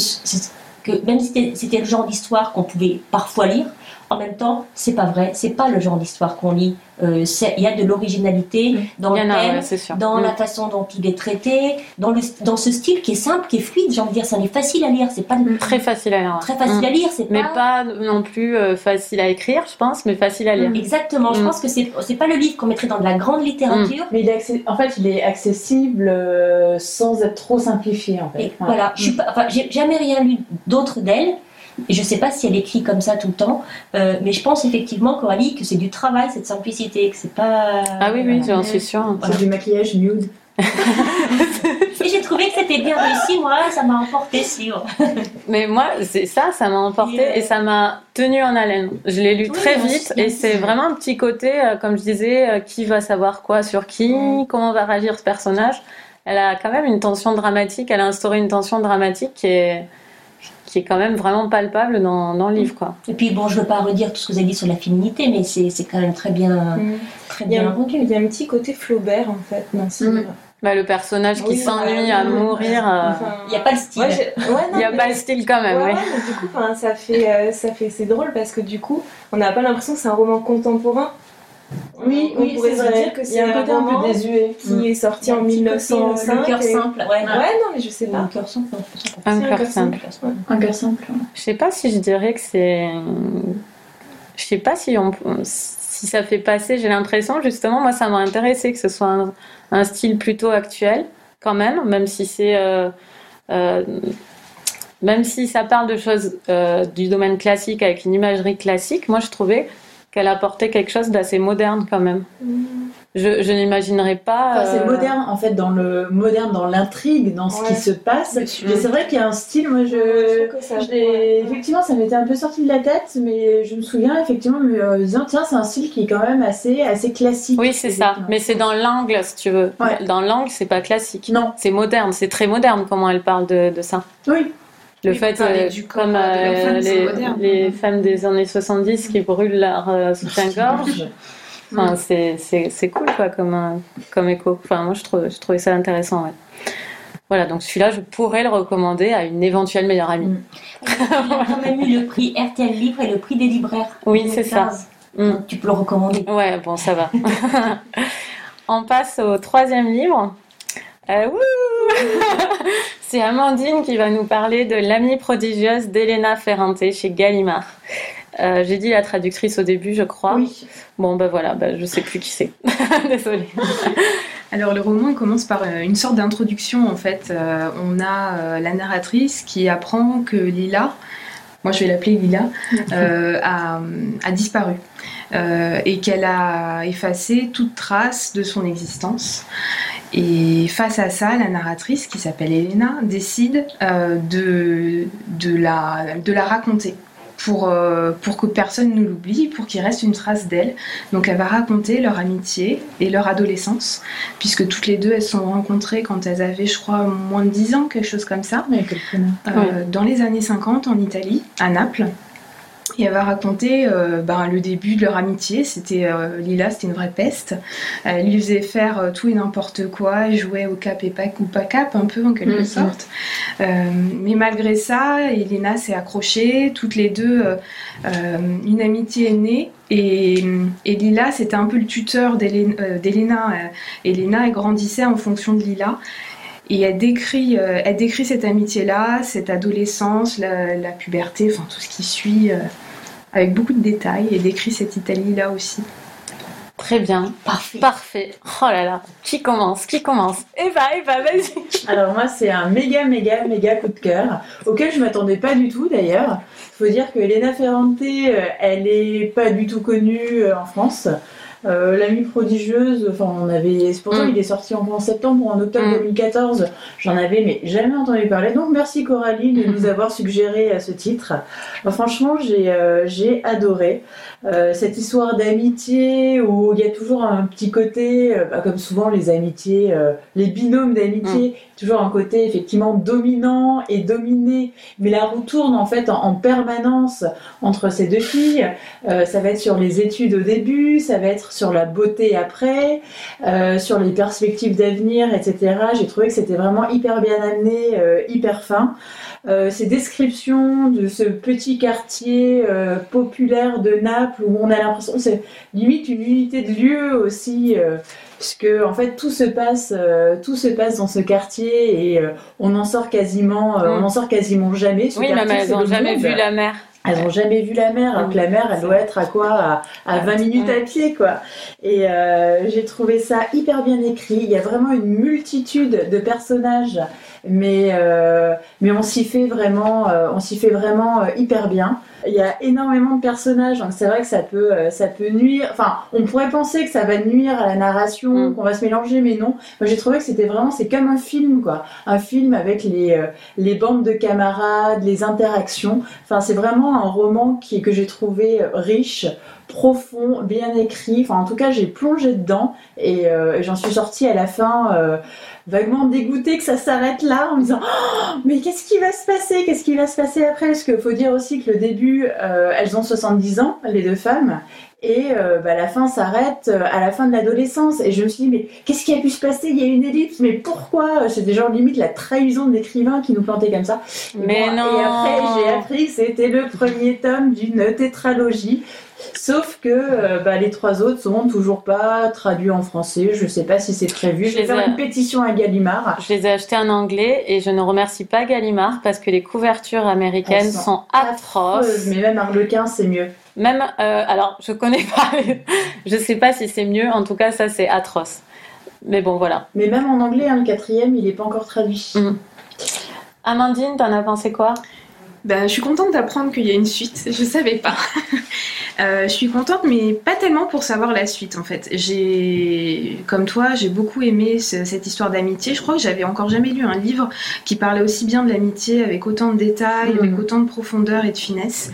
que même si c'était le genre d'histoire qu'on pouvait parfois lire en même temps, c'est pas vrai, c'est pas le genre d'histoire qu'on lit. Euh, Il y a de l'originalité dans Il y le en a, thème, ouais, c'est sûr. dans Mm. la façon dont il est traité, dans, le, dans ce style qui est simple, qui est fluide, j'ai envie de dire, ça est facile à lire, c'est pas Très facile à lire. très facile Mm. à lire, c'est Mais pas... pas non plus euh, facile à écrire, je pense, mais facile à lire. Exactement, je Mm. pense que c'est c'est pas le livre qu'on mettrait dans de la grande littérature. Mais il est en fait, il est accessible euh, sans être trop simplifié, en fait. Et Ouais. voilà, je suis pas, enfin, j'ai jamais rien lu d'autre d'elle. Et je sais pas si elle écrit comme ça tout le temps, euh, mais je pense effectivement, Coralie, que c'est du travail, cette simplicité, que c'est pas. Ah oui, oui, Voilà. j'en suis sûre. C'est du maquillage nude. Et j'ai trouvé que c'était bien réussi, moi, ça m'a emporté ce livre. Mais moi, c'est ça, ça m'a emporté Et, euh, et ça m'a tenu en haleine. Je l'ai lu Oui, très vite et c'est vraiment un petit côté, euh, comme je disais, euh, qui va savoir quoi sur qui, Mm. comment va réagir ce personnage. Elle a quand même une tension dramatique, elle a instauré une tension dramatique qui est, qui est quand même vraiment palpable dans, dans le livre, quoi. Et puis bon, je veux pas redire tout ce que vous avez dit sur la féminité, mais c'est c'est quand même très bien, Mm. très Il y, a bien un, rendu. il y a un petit côté Flaubert en fait dans ce Mm. livre. Bah, le personnage qui Oui, s'ennuie à mourir, euh, Enfin, Il n'y a pas le style. ouais, j'ai- ouais, non, il n'y a mais- pas le style quand même, Ouais, mais du coup, ça fait, euh, ça fait, c'est drôle parce que du coup, on n'a pas l'impression que c'est un roman contemporain. Oui, on oui, pourrait c'est se vrai. dire que Il y c'est a un un côté un peu désuet. qui est sorti en Un petit côté, euh, 1905. Cœur et- simple, ouais. Ouais, non, mais je sais pas. Le cœur simple. Un cœur simple. Un cœur simple. Je sais pas si je dirais que c'est. Je sais pas si on si ça fait passer. J'ai l'impression justement, moi, ça m'a intéressé que ce soit un, un style plutôt actuel, quand même, même si c'est. euh, euh, même si ça parle de choses euh, du domaine classique avec une imagerie classique, moi je trouvais qu'elle apportait quelque chose d'assez moderne quand même. Je, je n'imaginerais pas. Enfin, c'est euh, moderne en fait dans le moderne dans l'intrigue, dans ce Ouais. qui se passe. Mais c'est vrai qu'il y a un style. Moi, je, ça- effectivement, ça m'était un peu sorti de la tête, mais je me souviens effectivement me euh, disant tiens, c'est un style qui est quand même assez assez classique. Oui, c'est ça. Mais c'est dans l'angle, si tu veux. Ouais. Dans l'angle, c'est pas classique. Non. C'est moderne, c'est très moderne comment elle parle de, de ça. Oui. Le Oui, fait, euh, du corps comme euh, les, femmes des années 70 qui brûlent leur euh, soutien-gorge, Enfin, c'est- c'est c'est cool quoi comme, euh, comme écho. Enfin, moi je, trouve, je trouvais ça intéressant. Ouais. Voilà, donc celui-là, je pourrais le recommander à une éventuelle meilleure amie. Mm. Il a quand même eu le prix RTL Livre et le prix des libraires. Oui, c'est ça. 2015. Mm. Donc, tu peux le recommander. Ouais, bon, ça va. On passe au troisième livre. Euh, C'est Amandine qui va nous parler de L'amie prodigieuse d'Elena Ferrante chez Gallimard. Euh, J'ai dit la traductrice au début, je crois. Oui. Bon, ben voilà, ben, je sais plus qui c'est. Désolée. Alors le roman il commence par euh, une sorte d'introduction en fait. Euh, on a euh, la narratrice qui apprend que Lila, moi je vais l'appeler Lila, euh, a, a disparu et qu'elle a effacé toute trace de son existence. Et face à ça, la narratrice qui s'appelle Elena décide euh, de, de, la, de la raconter. Pour, euh, pour que personne ne l'oublie, pour qu'il reste une trace d'elle. Donc elle va raconter leur amitié et leur adolescence puisque toutes les deux elles se sont rencontrées quand elles avaient je crois moins de 10 ans, quelque chose comme ça, euh, dans les années 50 en Italie, à Naples. Et elle va raconter euh, ben, le début de leur amitié. C'était euh, Lila, c'était une vraie peste. Elle lui faisait faire euh, tout et n'importe quoi. Jouait au cap et pas, ou pas cap, un peu en quelque Mhm. sorte. Mais malgré ça, Elena s'est accrochée. Toutes les deux, une amitié est née. Et, et Lila, c'était un peu le tuteur d'Elena. Elena, elle grandissait en fonction de Lila. Et elle décrit, euh, elle décrit cette amitié-là, cette adolescence, la, la puberté, enfin tout ce qui suit, euh, avec beaucoup de détails. Et décrit cette Italie-là aussi. Très bien. Parfait. Parfait. Oh là là. Qui commence Qui commence? Eva, Eva, vas-y. Alors moi c'est un méga méga méga coup de cœur auquel je m'attendais pas du tout d'ailleurs. Il faut dire que Elena Ferrante, euh, elle est pas du tout connue en France. Euh, L'amie prodigieuse, enfin on avait, c'est pourtant Mm. il est sorti en, en septembre ou en octobre Mm. 2014. J'en avais mais jamais entendu parler. Donc merci Coralie de nous avoir suggéré euh, ce titre. Franchement j'ai euh, j'ai adoré Euh, cette histoire d'amitié où il y a toujours un petit côté, euh, bah, comme souvent les amitiés, euh, les binômes d'amitié, toujours un côté effectivement dominant et dominé, mais la roue tourne en fait en, en permanence entre ces deux filles. Euh, ça va être sur les études au début, ça va être sur la beauté après, euh, sur les perspectives d'avenir, etc. J'ai trouvé que c'était vraiment hyper bien amené, euh, hyper fin. Euh, ces descriptions de ce petit quartier euh, populaire de Naples où on a l'impression que c'est limite une unité de lieu aussi euh, puisque en fait tout se passe euh, tout se passe dans ce quartier et on en sort quasiment Mm. on en sort quasiment jamais Ce Oui, quartier, même elles n'ont jamais vu la mer. Elles ont jamais vu la mer, alors que la mer, elle doit être à quoi À, à 20 minutes à pied, quoi. Et j'ai trouvé ça hyper bien écrit. Il y a vraiment une multitude de personnages, mais, euh, mais on s'y fait vraiment, euh, on s'y fait vraiment euh, hyper bien. Il y a énormément de personnages, donc c'est vrai que ça peut, euh, ça peut nuire. Enfin, on pourrait penser que ça va nuire à la narration, Mm. qu'on va se mélanger, mais non. Moi, j'ai trouvé que c'était vraiment, c'est comme un film, quoi. Un film avec les, euh, les bandes de camarades, les interactions. Enfin, c'est vraiment un roman qui, que j'ai trouvé euh, riche, profond, bien écrit. Enfin, en tout cas, j'ai plongé dedans et, euh, et j'en suis sortie à la fin euh, vaguement dégoûtée que ça s'arrête là en me disant Oh, mais qu'est-ce qui va se passer? Qu'est-ce qui va se passer après? Parce qu'il faut dire aussi que le début, euh, elles ont 70 ans, les deux femmes. Et euh, bah, la fin s'arrête euh, à la fin de l'adolescence. Et je me suis dit, mais qu'est-ce qui a pu se passer? Il y a une ellipse, mais pourquoi? C'était genre limite la trahison de l'écrivain qui nous plantait comme ça. Mais Bon, non Et après, j'ai appris que c'était le premier tome d'une tétralogie. Sauf que euh, bah, les trois autres sont toujours pas traduits en français. Je sais pas si c'est prévu. Je Je vais les faire ai- une pétition à Gallimard. Je les ai achetés en anglais et je ne remercie pas Gallimard parce que les couvertures américaines Elles sont sont atroces. Mais même Harlequin, c'est mieux. Même, euh, alors, je connais pas, je sais pas si c'est mieux. En tout cas, ça, c'est atroce. Mais bon, voilà. Mais même en anglais, hein, le quatrième, il est pas encore traduit. Mm. Amandine, t'en as pensé quoi? Ben, je suis contente d'apprendre qu'il y a une suite. Je savais pas. Euh, je suis contente, mais pas tellement pour savoir la suite en fait. J'ai, comme toi, j'ai beaucoup aimé ce- cette histoire d'amitié. Je crois que j'avais encore jamais lu un livre qui parlait aussi bien de l'amitié avec autant de détails, Mhm. avec autant de profondeur et de finesse.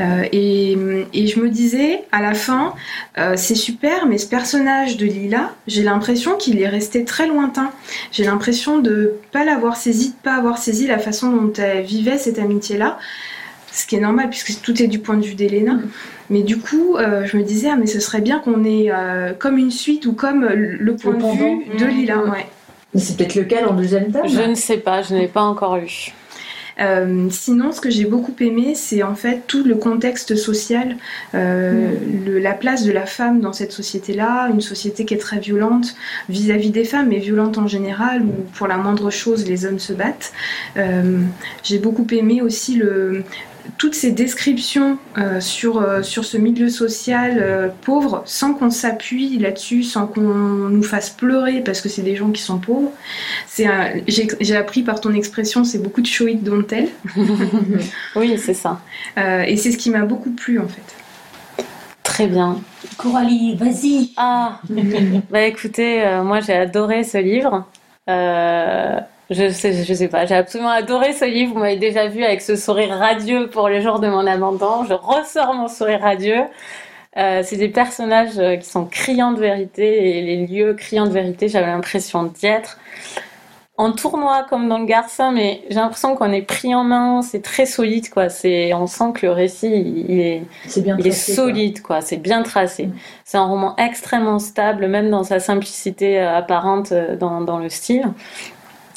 Euh, et, et je me disais à la fin, euh, c'est super, mais ce personnage de Lila, j'ai l'impression qu'il est resté très lointain. J'ai l'impression de pas l'avoir saisi, de pas avoir saisi la façon dont elle vivait cette amitié-là. ce qui est normal puisque tout est du point de vue d'Elena. Mais du coup, euh, je me disais, ah, mais ce serait bien qu'on ait euh, comme une suite ou comme le point de vue de Lila. Ouais. Mais c'est peut-être le cas dans deuxième tome. Je ne sais pas, je n'ai pas encore lu. Euh, sinon, ce que j'ai beaucoup aimé, c'est en fait tout le contexte social, euh, mm. la place de la femme dans cette société-là, une société qui est très violente vis-à-vis des femmes, mais violente en général, où pour la moindre chose, les hommes se battent. Euh, j'ai beaucoup aimé aussi le, toutes ces descriptions euh, sur, euh, sur ce milieu social euh, pauvre sans qu'on s'appuie là-dessus, sans qu'on nous fasse pleurer parce que c'est des gens qui sont pauvres. C'est j'ai, appris par ton expression, c'est beaucoup de show it don't tell. oui, c'est ça. et c'est ce qui m'a beaucoup plu en fait. Très bien. Coralie, vas-y. Ah, bah écoutez, moi j'ai adoré ce livre. Je sais, je sais pas, j'ai absolument adoré ce livre. Vous m'avez déjà vu avec ce sourire radieux pour les jours de mon abandon. Je ressors mon sourire radieux. Euh, c'est des personnages euh, qui sont criants de vérité et les lieux criants de vérité, j'avais l'impression d'y être. En tournoi comme dans le garçon, mais j'ai l'impression qu'on est pris en main, c'est très solide quoi. C'est, on sent que le récit il est, bien il est solide quoi. C'est bien tracé. Mm. C'est un roman extrêmement stable, même dans sa simplicité euh, apparente dans, dans le style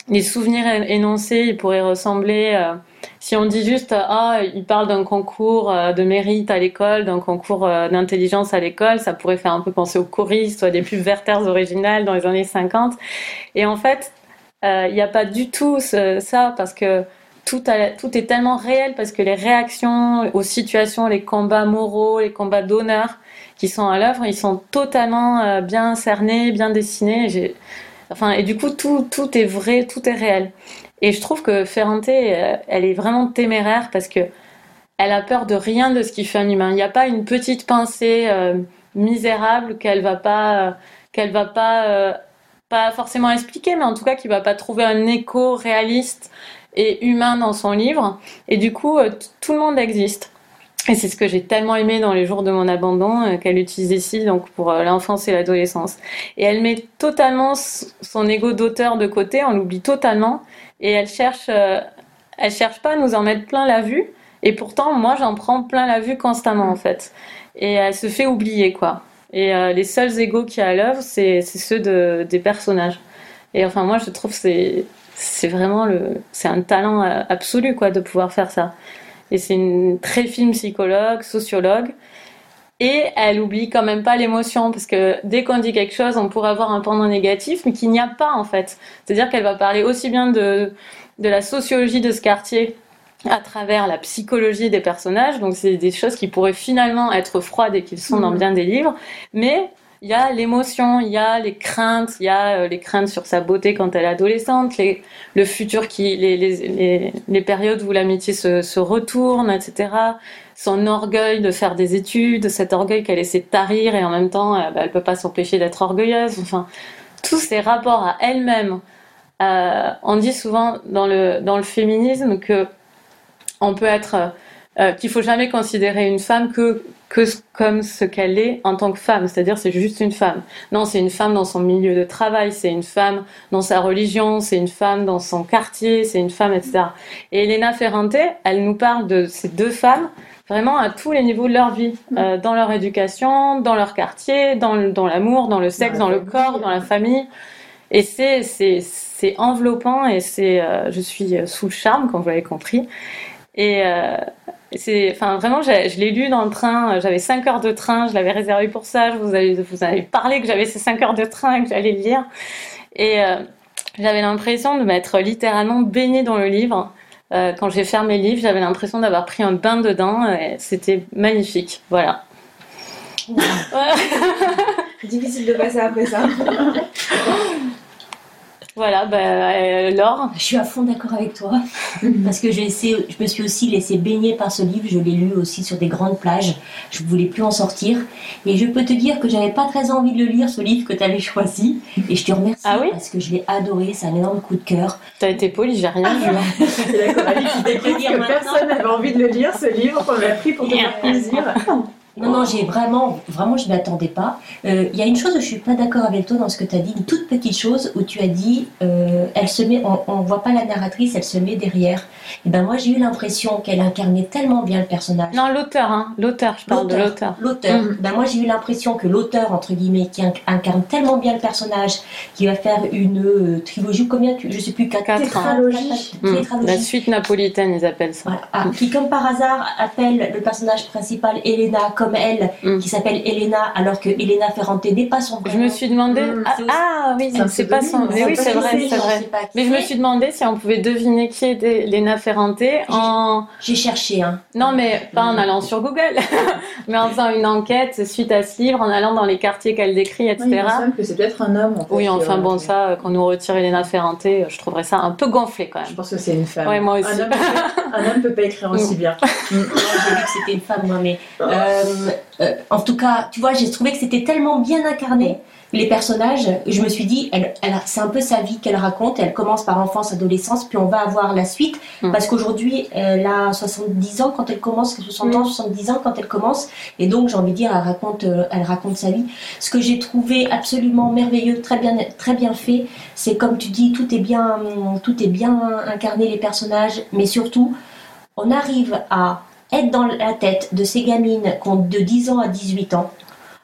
les souvenirs énoncés, ils pourraient ressembler. Euh, si on dit juste, ah, il parle d'un concours euh, de mérite à l'école, d'un concours euh, d'intelligence à l'école, ça pourrait faire un peu penser aux choristes à des pubs Werther's originales dans les années 50. Et en fait, il n'y a pas du tout ça parce que tout est tellement réel parce que les réactions aux situations, les combats moraux, les combats d'honneur qui sont à l'œuvre, ils sont totalement bien cernés, bien dessinés. Enfin, et du coup, tout, tout est vrai, tout est réel. Et je trouve que Ferrante, euh, elle est vraiment téméraire parce que elle a peur de rien de ce qui fait un humain. Il n'y a pas une petite pensée euh, misérable qu'elle va pas, euh, qu'elle va pas, pas forcément expliquer, mais en tout cas qui va pas trouver un écho réaliste et humain dans son livre. Et du coup, tout le monde existe. Et c'est ce que j'ai tellement aimé dans les jours de mon abandon euh, qu'elle utilise ici donc pour euh, l'enfance et l'adolescence. Et elle met totalement son ego d'auteur de côté, on l'oublie totalement et elle cherche euh, elle cherche pas à nous en mettre plein la vue et pourtant moi j'en prends plein la vue constamment en fait. Et elle se fait oublier quoi. Et les seuls égos qu'il y a à l'œuvre c'est ceux de, des personnages. Et enfin moi je trouve c'est c'est vraiment le c'est un talent absolu quoi de pouvoir faire ça. Et c'est une très fine psychologue, sociologue. Et elle oublie quand même pas l'émotion, parce que dès qu'on dit quelque chose, on pourrait avoir un pendant négatif, mais qu'il n'y a pas en fait. C'est-à-dire qu'elle va parler aussi bien de, de la sociologie de ce quartier à travers la psychologie des personnages, donc c'est des choses qui pourraient finalement être froides et qui sont dans mmh. bien des livres, mais il y a l'émotion, il y a les craintes, il y a euh, les craintes sur sa beauté quand elle est adolescente, les, le futur les, périodes où l'amitié se, retourne, etc. Son orgueil de faire des études, cet orgueil qu'elle essaie de tarir et en même temps, euh, bah, elle peut pas s'empêcher d'être orgueilleuse. Enfin, tous ces rapports à elle-même. Euh, on dit souvent dans le féminisme que on qu'il faut jamais considérer une femme que que comme ce qu'elle est en tant que femme, c'est-à-dire c'est juste une femme. Non, c'est une femme dans son milieu de travail, c'est une femme dans sa religion, c'est une femme dans son quartier, c'est une femme, etc. Et Elena Ferrante, elle nous parle de ces deux femmes vraiment à tous les niveaux de leur vie, euh, dans leur éducation, dans leur quartier, dans, l'amour, dans le sexe, dans le corps, dans la famille. Et c'est c'est c'est enveloppant et c'est euh, je suis sous le charme, comme vous l'avez compris. Et euh, c'est, enfin, vraiment, je l'ai lu dans le train. J'avais 5 heures de train. Je l'avais réservé pour ça. Je vous avez parlé que j'avais ces 5 heures de train et que j'allais le lire. Et euh, j'avais l'impression de m'être littéralement baignée dans le livre. Euh, quand j'ai fermé le livre, j'avais l'impression d'avoir pris un bain dedans. C'était magnifique. Voilà. Difficile de passer après ça. Voilà, bah, euh, Laure. Je suis à fond d'accord avec toi. parce que je me suis aussi laissée baigner par ce livre. Je l'ai lu aussi sur des grandes plages. Je ne voulais plus en sortir. Et je peux te dire que j'avais pas très envie de le lire, ce livre que tu avais choisi. Et je te remercie ah oui parce que je l'ai adoré. C'est un énorme coup de cœur. Tu as été poli, j'ai rien vu. Hein. C'est la que personne n'avait envie de le lire, ce livre qu'on a pris pour te faire plaisir. Non, non, j'ai vraiment, vraiment, je ne m'attendais pas. Euh, Il y a une chose où je suis pas d'accord avec toi dans ce que tu as dit, une toute petite chose où tu as dit, euh, elle se met, on, ne voit pas la narratrice, elle se met derrière. Et ben moi, j'ai eu l'impression qu'elle incarnait tellement bien le personnage. Non, l'auteur, hein, l'auteur, je parle de l'auteur. L'auteur. Mhm. Ben moi, j'ai eu l'impression que l'auteur, entre guillemets, qui inc- incarne tellement bien le personnage, qui va faire une euh, trilogie, ou combien tu, je sais plus, quatre, Quatre, hein. Tétralogie. Mm. La suite napolitaine, ils appellent ça. Voilà. Ah, qui, comme par hasard, appelle le personnage principal Elena comme elle, Mm. qui s'appelle Elena, alors que Elena Ferrante n'est pas son vrai Je me suis demandé. Mm, ah, ah oui, c'est pas son. Mais oui, c'est vrai, c'est Je vrai. Mais je me suis demandé si on pouvait deviner qui était Lena Ferrante en. J'ai cherché, hein. Non, mais pas en allant sur Google, mais en faisant une enquête suite à ce livre, en allant dans les quartiers qu'elle décrit, Ouais, il etc. me semble que c'est peut-être un homme. En fait, Oui, enfin aurait bon, ça, euh, qu'on nous retire Elena Ferrante, euh, je trouverais ça un peu gonflé quand Je même. pense que c'est une femme. Ouais, moi aussi. Un homme, peut- homme peut pas écrire aussi bien. Mm. J'ai vu que c'était une femme, moi, mais euh, euh, en tout cas, tu vois, j'ai trouvé que c'était tellement bien incarné. Les personnages, je me suis dit, elle, elle a- c'est un peu sa vie qu'elle raconte. Elle commence par enfance, adolescence, puis on va avoir la suite. Mm. Parce qu'aujourd'hui, elle a 70 ans quand elle commence, 60 ans, Mm. 70 ans quand elle commence. Et donc, j'ai envie de dire, elle raconte, euh, elle raconte sa vie. Ce que j'ai trouvé absolument merveilleux, très bien, très bien fait, c'est comme tu dis, tout est bien, tout est bien incarné, les personnages, mais surtout, on arrive à être dans la tête de ces gamines de 10 ans à 18 ans,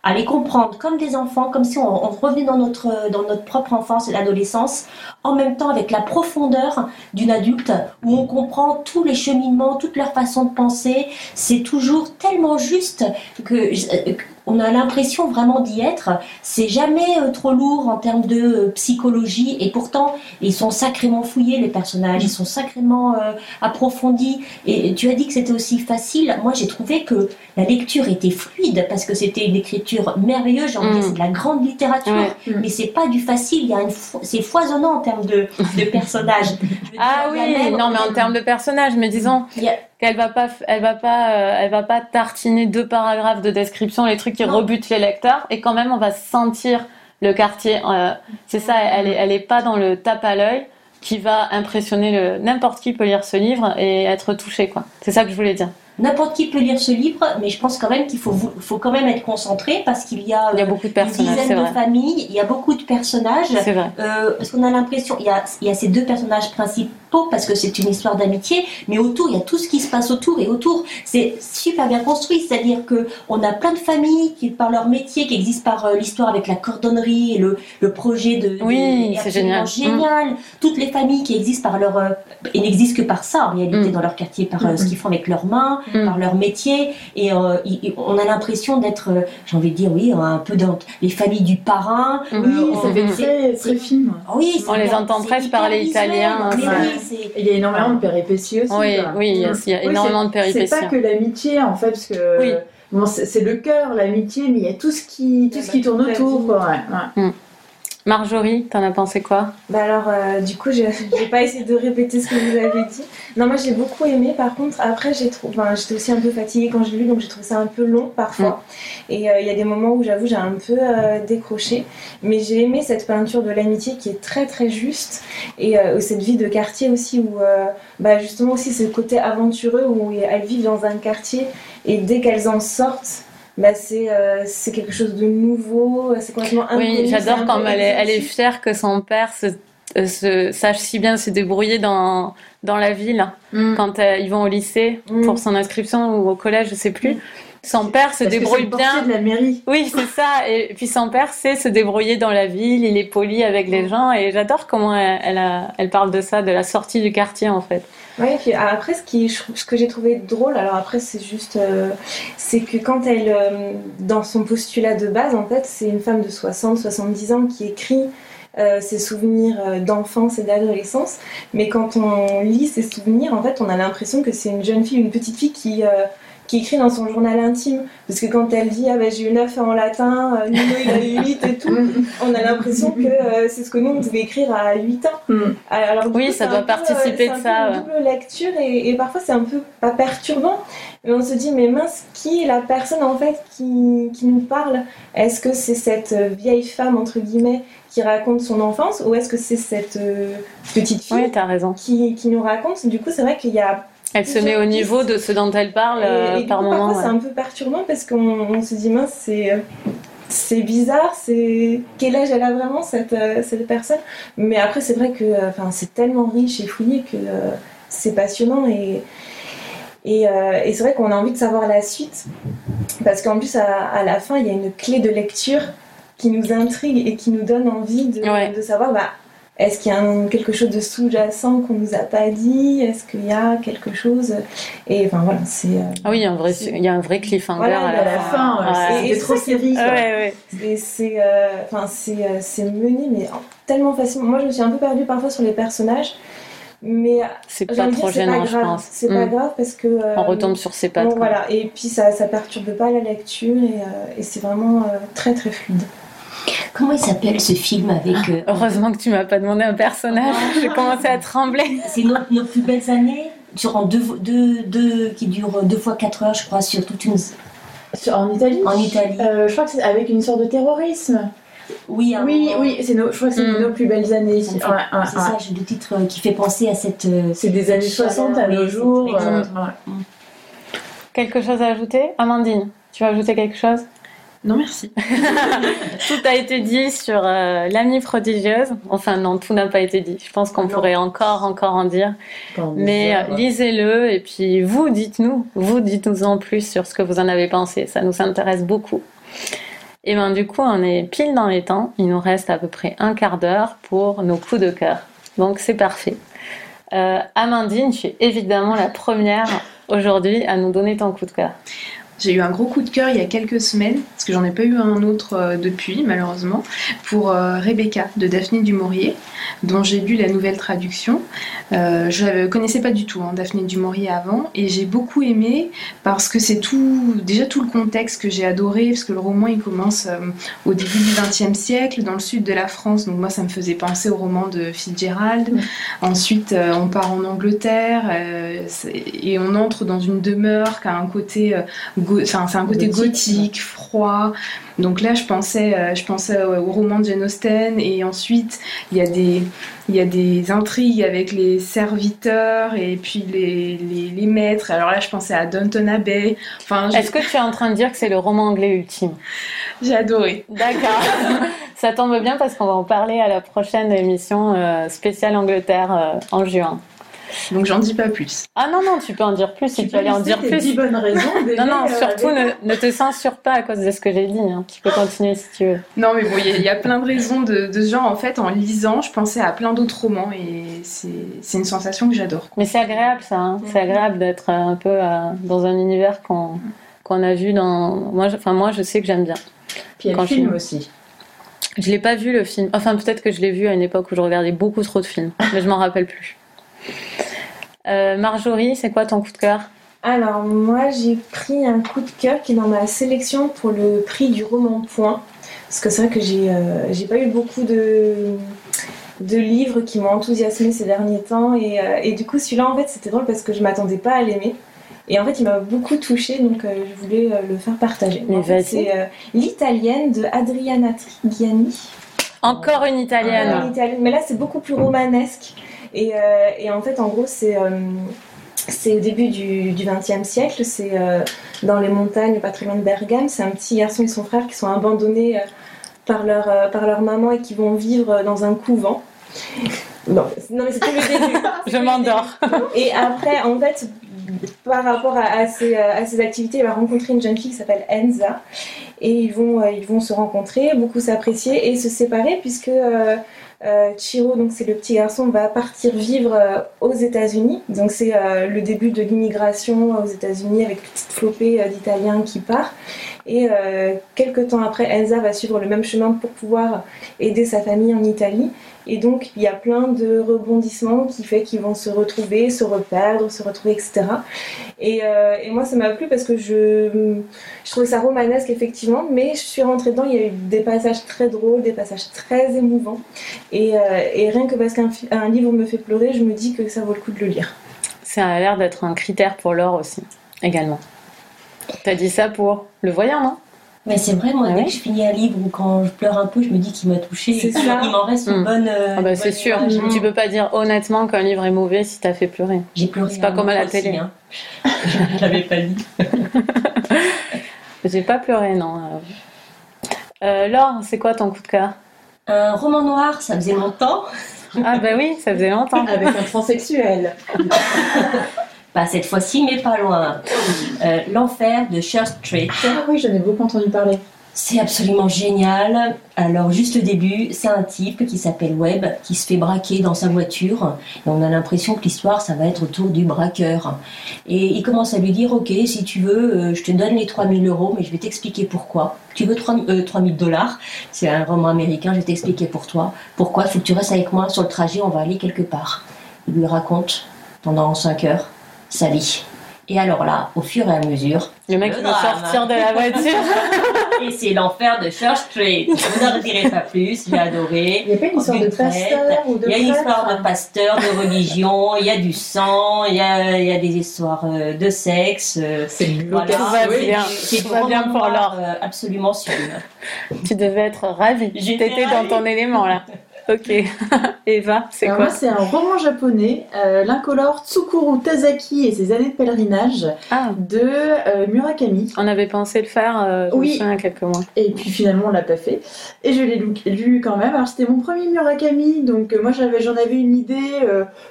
à les comprendre comme des enfants, comme si on, on revenait dans notre, dans notre propre enfance et l'adolescence, en même temps avec la profondeur d'une adulte, où on comprend tous les cheminements, toute leur façon de penser. C'est toujours tellement juste que euh, on a l'impression vraiment d'y être. C'est jamais euh, trop lourd en termes de euh, psychologie, et pourtant ils sont sacrément fouillés les personnages, ils sont sacrément euh, approfondis. Et tu as dit que c'était aussi facile. Moi, j'ai trouvé que la lecture était fluide parce que c'était une écriture merveilleuse. J'ai envie de dire, Mm. c'est de la grande littérature, Ouais. mais c'est pas du facile. Il y a une, fo- c'est foisonnant en termes de, de personnages. Ah oui, même- non, mais en termes de personnage, mais disons qu'elle va pas, elle va pas, euh, elle va pas tartiner deux paragraphes de description, les trucs qui Non. rebutent les lecteurs, et quand même on va sentir le quartier. euh, c'est ça, elle est, elle est pas dans le tape à l'œil qui va impressionner le n'importe qui peut lire ce livre et être touché quoi. C'est ça que je voulais dire. N'importe qui peut lire ce livre, mais je pense quand même qu'il faut, faut quand même être concentré parce qu'il y a, Il y a beaucoup de une personnages, c'est dizaine de vrai. familles, il y a beaucoup de personnages. C'est vrai. Euh, parce qu'on a l'impression, il y a, il y a ces deux personnages principaux parce que c'est une histoire d'amitié, mais autour, il y a tout ce qui se passe autour et autour, c'est super bien construit. C'est-à-dire que on a plein de familles qui, par leur métier, qui existent par euh, l'histoire avec la cordonnerie et le, le projet de. Oui, est c'est génial. Génial. Toutes les familles qui existent par leur, euh, et n'existent que par ça en réalité Mm. dans leur quartier, par euh, ce qu'ils font avec leurs mains, Mm. par leur métier, et euh, on a l'impression d'être, euh, j'ai envie de dire, oui, un peu dans les familles du parrain. Mm. Oui, Euh, ça on- fait très, très film. oui, c'est On les entend presque parler italien, mais ouais. oui, c'est- Et il y a énormément de péripéties aussi. Oui, oui, il y a, il y a énormément de péripéties. C'est pas que l'amitié en fait, parce que Oui. bon, c'est le cœur, l'amitié, mais il y a tout ce qui, tout ce qui tourne autour. Quoi, ouais, ouais. Marjorie, t'en as pensé quoi? Bah alors, euh, du coup, je j'ai pas essayé de répéter ce que vous avez dit. Non, moi j'ai beaucoup aimé. Par contre, après, j'ai trouvé, enfin, j'étais aussi un peu fatiguée quand je l'ai lu, donc j'ai trouvé ça un peu long parfois. Et euh, il y a des moments où j'avoue j'ai un peu euh, décroché. Mais j'ai aimé cette peinture de l'amitié qui est très très juste et cette vie de quartier aussi où, bah justement aussi ce côté aventureux où elles vivent dans un quartier et dès qu'elles en sortent. Bah c'est euh, c'est quelque chose de nouveau, c'est complètement inconnu. Oui, j'adore quand elle est, elle est fière que son père se, euh, se- sache si bien se débrouiller dans, dans la ville Mm. quand euh, ils vont au lycée Mm. pour son inscription ou au collège, je sais plus. Son père se Parce que débrouille c'est le portier bien. de la mairie. Oui, c'est ça. Et puis son père sait se débrouiller dans la ville, il est poli avec les gens et j'adore comment elle, elle, a- elle parle de ça, de la sortie du quartier en fait. Et puis après, ce, que j'ai trouvé drôle, alors après, c'est juste. euh, c'est que quand elle. euh, dans son postulat de base, en fait, c'est une femme de 60, 70 ans qui écrit. euh, ses souvenirs d'enfance et d'adolescence, mais quand on lit ses souvenirs, en fait, on a l'impression que c'est une jeune fille, une petite fille qui, qui écrit dans son journal intime. Parce que quand elle dit ah ben, j'ai eu 9 en latin, euh, Nino il a eu 8 et tout, on a l'impression que euh, c'est ce que nous on pouvait écrire à 8 ans. Mm. Alors, du Oui, coup, ça c'est doit peu, participer euh, de c'est ça, ouais. une double lecture et, et parfois c'est un peu pas perturbant, mais on se dit mais mince, qui est la personne en fait qui, qui nous parle? Est-ce que c'est cette euh, vieille femme entre guillemets qui raconte son enfance ou est-ce que c'est cette euh, petite fille Oui, t'as raison. qui, qui nous raconte? Du coup, c'est vrai qu'il y a Elle se met au niveau de ce dont elle parle Et, euh, et par coup, moment. parfois, c'est un peu perturbant parce qu'on on se dit, mince, c'est. C'est bizarre, c'est quel âge elle a vraiment cette, euh, cette personne? Mais après c'est vrai que euh, enfin c'est tellement riche et fouillé que euh, c'est passionnant et et, euh, et c'est vrai qu'on a envie de savoir la suite parce qu'en plus à, à la fin il y a une clé de lecture qui nous intrigue et qui nous donne envie de, Ouais. de savoir bah, est-ce qu'il y a un- quelque chose de sous-jacent qu'on nous a pas dit? Est-ce qu'il y a quelque chose? Et enfin voilà, c'est. euh, Ah oui, il y a un vrai, c'est- il y a un vrai cliffhanger Voilà, à À la fin. ouais, Et trop série. Ouais, ouais. C'est euh, enfin c'est euh, c'est mené mais tellement facilement. Moi je me suis un peu perdue parfois sur les personnages, mais C'est pas trop c'est gênant, je pense. C'est pas Mm. grave parce que euh, On retombe sur ses pattes. bon, voilà et puis ça ça perturbe pas la lecture et, euh, et c'est vraiment très très fluide. Comment il s'appelle ce film avec. euh, Heureusement que tu m'as pas demandé un personnage. J'ai commencé à trembler. C'est nos, nos plus belles années sur en deux, deux, deux, qui durent deux fois quatre heures, je crois, sur toute une. Sur- En Italie En Italie. Euh, Je crois que c'est avec une sorte de terrorisme. Oui, un Oui, oui, c'est nos, je crois que c'est Mm. nos plus belles années. Ouais, ouais, C'est ouais. ça, j'ai le titre euh, qui fait penser à cette. C'est des années Chaleur, 60 à nos jours. Quelque chose à ajouter? Amandine, tu veux ajouter quelque chose? Non, merci. Tout a été dit sur euh, l'amie prodigieuse. Enfin non, tout n'a pas été dit. Je pense qu'on pourrait encore, encore en dire. Mais euh, ouais. lisez-le et puis vous, dites-nous. Vous, dites-nous en plus sur ce que vous en avez pensé. Ça nous intéresse beaucoup. Et ben du coup, on est pile dans les temps. Il nous reste à peu près un quart d'heure pour nos coups de cœur. Donc c'est parfait. Euh, Amandine, tu es évidemment la première aujourd'hui à nous donner ton coup de cœur. J'ai eu un gros coup de cœur il y a quelques semaines, parce que j'en ai pas eu un autre euh, depuis, malheureusement, pour euh, Rebecca de Daphné du Maurier, dont j'ai lu la nouvelle traduction. Euh, je ne connaissais pas du tout hein, Daphné du Maurier avant, et j'ai beaucoup aimé parce que c'est tout, déjà tout le contexte que j'ai adoré, parce que le roman il commence euh, au début du XXe siècle, dans le sud de la France, donc moi ça me faisait penser au roman de Fitzgerald. Ensuite, euh, on part en Angleterre et on entre dans une demeure qui a un côté, go- enfin c'est un côté Gothique, froid. Donc là, je pensais, euh, je pensais au, roman de Jane Austen et ensuite il y a des, il y a des intrigues avec les serviteurs et puis les, les, les maîtres. Alors là, je pensais à Downton Abbey. Enfin, Est-ce que tu es en train de dire que c'est le roman anglais ultime? J'ai adoré. D'accord. Ça tombe bien parce qu'on va en parler à la prochaine émission euh, spéciale Angleterre euh, en juin. Donc j'en dis pas plus. Ah non, non, tu peux en dire plus si tu, allais en dire plus. 10 bonnes raisons Non, non, euh, surtout ne, ne te censure pas à cause de ce que j'ai dit. hein. Tu peux continuer si tu veux. Non, mais bon, il y, a- il y a plein de raisons de, de ce genre. En fait, en lisant, je pensais à plein d'autres romans et c'est une sensation que j'adore. Mais c'est agréable ça. hein. C'est agréable d'être euh, un peu euh, dans un univers qu'on qu'on a vu dans. Moi, je, enfin, moi, je sais que j'aime bien. Puis il y a le je- film aussi. Je l'ai pas vu le film. Enfin, peut-être que je l'ai vu à une époque où je regardais beaucoup trop de films, mais je m'en rappelle plus. Euh, Marjorie, c'est quoi ton coup de cœur? Alors moi j'ai pris un coup de cœur qui est dans ma sélection pour le prix du roman Point. Parce que c'est vrai que j'ai euh, j'ai pas eu beaucoup de, de livres qui m'ont enthousiasmé ces derniers temps. Et, euh, et du coup celui-là en fait c'était drôle parce que je m'attendais pas à l'aimer. Et en fait il m'a beaucoup touchée donc euh, je voulais euh, le faire partager. C'est euh, l'italienne de Adriana Trigiani. Encore une italienne. Mais là, c'est beaucoup plus romanesque. Et, euh, et en fait, en gros, c'est euh, c'est au début du XXe siècle. C'est euh, dans les montagnes, pas très loin de Bergame. C'est un petit garçon et son frère qui sont abandonnés euh, par, leur, euh, par leur maman et qui vont vivre dans un couvent. Non, non mais c'est le début. Je m'endors. Et après, en fait, par rapport à, à ces, à ces activités, il va rencontrer une jeune fille qui s'appelle Enza. Et ils vont, ils vont se rencontrer, beaucoup s'apprécier et se séparer puisque Chiro, donc c'est le petit garçon, va partir vivre euh, aux États-Unis. Donc c'est euh, le début de l'immigration aux États-Unis avec une petite flopée euh, d'Italiens qui part. Et euh, quelques temps après, Enza va suivre le même chemin pour pouvoir aider sa famille en Italie. Et donc, il y a plein de rebondissements qui fait qu'ils vont se retrouver, se reperdre, se retrouver, etc. Et, euh, et moi, ça m'a plu parce que je, je trouvais ça romanesque, effectivement, mais je suis rentrée dedans, il y a eu des passages très drôles, des passages très émouvants. Et, euh, et rien que parce qu'un livre me fait pleurer, je me dis que ça vaut le coup de le lire. Ça a l'air d'être un critère pour l'or aussi, également. T'as dit ça pour le voyant, non? Mais c'est vrai, moi, dès que je finis un livre ou quand je pleure un peu, je me dis qu'il m'a touché. C'est ça. Il m'en reste une Mm. bonne. euh, Ah bah, c'est sûr. Tu peux pas dire honnêtement qu'un livre est mauvais si t'as fait pleurer. J'ai pleuré. C'est pas comme à la aussi, télé. hein. je l'avais pas dit. J'ai pas pleuré, non. Euh, euh, Laure, c'est quoi ton coup de cœur? Un roman noir, ça faisait longtemps. Ah bah oui, ça faisait longtemps. Avec un transsexuel. Pas cette fois-ci, mais pas loin. Euh, L'enfer de Cher Street. Ah oui, j'en ai beaucoup entendu parler. C'est absolument génial. Alors, juste le début, c'est un type qui s'appelle Webb qui se fait braquer dans sa voiture. Et on a l'impression que l'histoire, ça va être autour du braqueur. Et il commence à lui dire Ok, si tu veux, euh, je te donne les 3000 euros, mais je vais t'expliquer pourquoi. Tu veux 3 euh, 3000 dollars? C'est un roman américain, je vais t'expliquer pour toi. Pourquoi? Il faut que tu restes avec moi sur le trajet, on va aller quelque part. Il lui raconte pendant 5 heures sa vie. Et alors là, au fur et à mesure, Le mec qui veut sortir de la voiture. et c'est l'enfer de Church Street. Je n'en dirai pas plus, j'ai adoré. Il n'y a pas une histoire de pasteur ou de Il y a une histoire de pasteur, de religion, il y a du sang, il y a, il y a des histoires euh, de sexe. euh, C'est Voilà. Tout va Oui, bien. Tout va bien pour Laure. euh, absolument sublime. Tu devais être ravie. J'étais T'étais dans ton élément là. Ok. Eva, c'est quoi c'est un roman japonais, euh, l'incolore Tsukuru Tazaki et ses années de pèlerinage Ah, de euh, Murakami. on avait pensé le faire, euh, Oui. souviens, il y a quelques mois. Et puis finalement, on l'a pas fait. Et je l'ai lu, lu quand même. Alors c'était mon premier Murakami, donc euh, moi j'avais, j'en avais une idée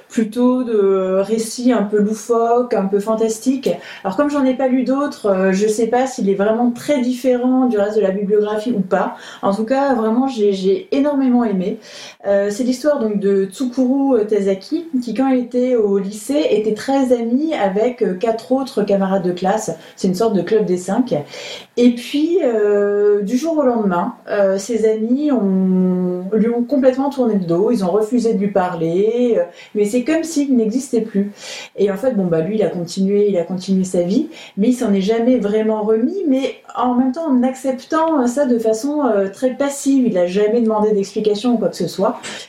plutôt de récit un peu loufoque, un peu fantastique. Alors comme j'en ai pas lu d'autres, je sais pas s'il est vraiment très différent du reste de la bibliographie ou pas. En tout cas, vraiment, j'ai, j'ai énormément aimé. Euh, c'est l'histoire donc de Tsukuru Tazaki, qui quand elle était au lycée était très amie avec euh, quatre autres camarades de classe. C'est une sorte de club des cinq. Et puis, euh, du jour au lendemain, ses amis ont, lui ont complètement tourné le dos, ils ont refusé de lui parler, mais c'est comme s'il n'existait plus. Et en fait, bon, bah lui, il a continué, il a continué sa vie, mais il s'en est jamais vraiment remis, mais en même temps, en acceptant ça de façon très passive, il n'a jamais demandé d'explication ou quoi que ce soit.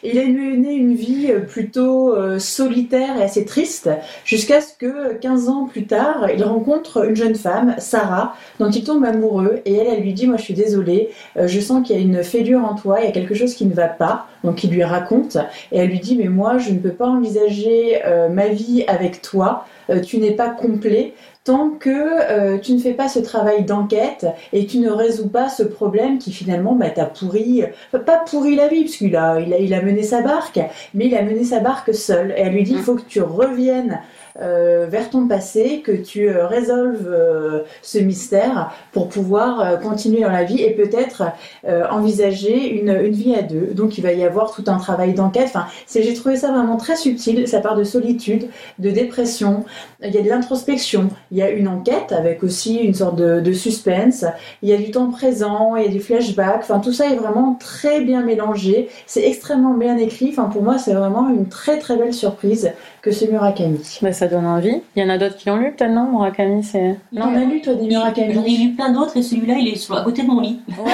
Il a mené une vie euh, plutôt euh, solitaire et assez triste, jusqu'à ce que 15 ans plus tard, il rencontre une jeune femme, Sarah, dont il tombe amoureux et elle, elle lui dit moi je suis désolée, euh, je sens qu'il y a une fêlure en toi, il y a quelque chose qui ne va pas, donc il lui raconte et elle lui dit mais moi je ne peux pas envisager ma vie avec toi, tu n'es pas complet tant que euh, tu ne fais pas ce travail d'enquête et tu ne résous pas ce problème qui finalement bah, t'a pourri, enfin, pas pourri la vie parce qu'il a, il a, il a mené sa barque, mais il a mené sa barque seul. Et elle lui dit il faut que tu reviennes euh, vers ton passé, que tu euh, résolves euh, ce mystère pour pouvoir euh, continuer dans la vie et peut-être euh, envisager une, une vie à deux. Donc il va y avoir tout un travail d'enquête. Enfin, j'ai trouvé ça vraiment très subtil. Ça part de solitude, de dépression. Il y a de l'introspection. Il y a une enquête avec aussi une sorte de, de suspense. Il y a du temps présent, il y a du flashback. Enfin, tout ça est vraiment très bien mélangé. C'est extrêmement bien écrit. Enfin, pour moi, c'est vraiment une très très belle surprise que ce Murakami. Bah, ça donne envie. Il y en a d'autres qui l'ont lu, peut-être non Murakami, c'est. T'en as lu toi des J'en ai Murakami lu plein d'autres et celui-là, il est sur, à côté de mon lit. Ouais,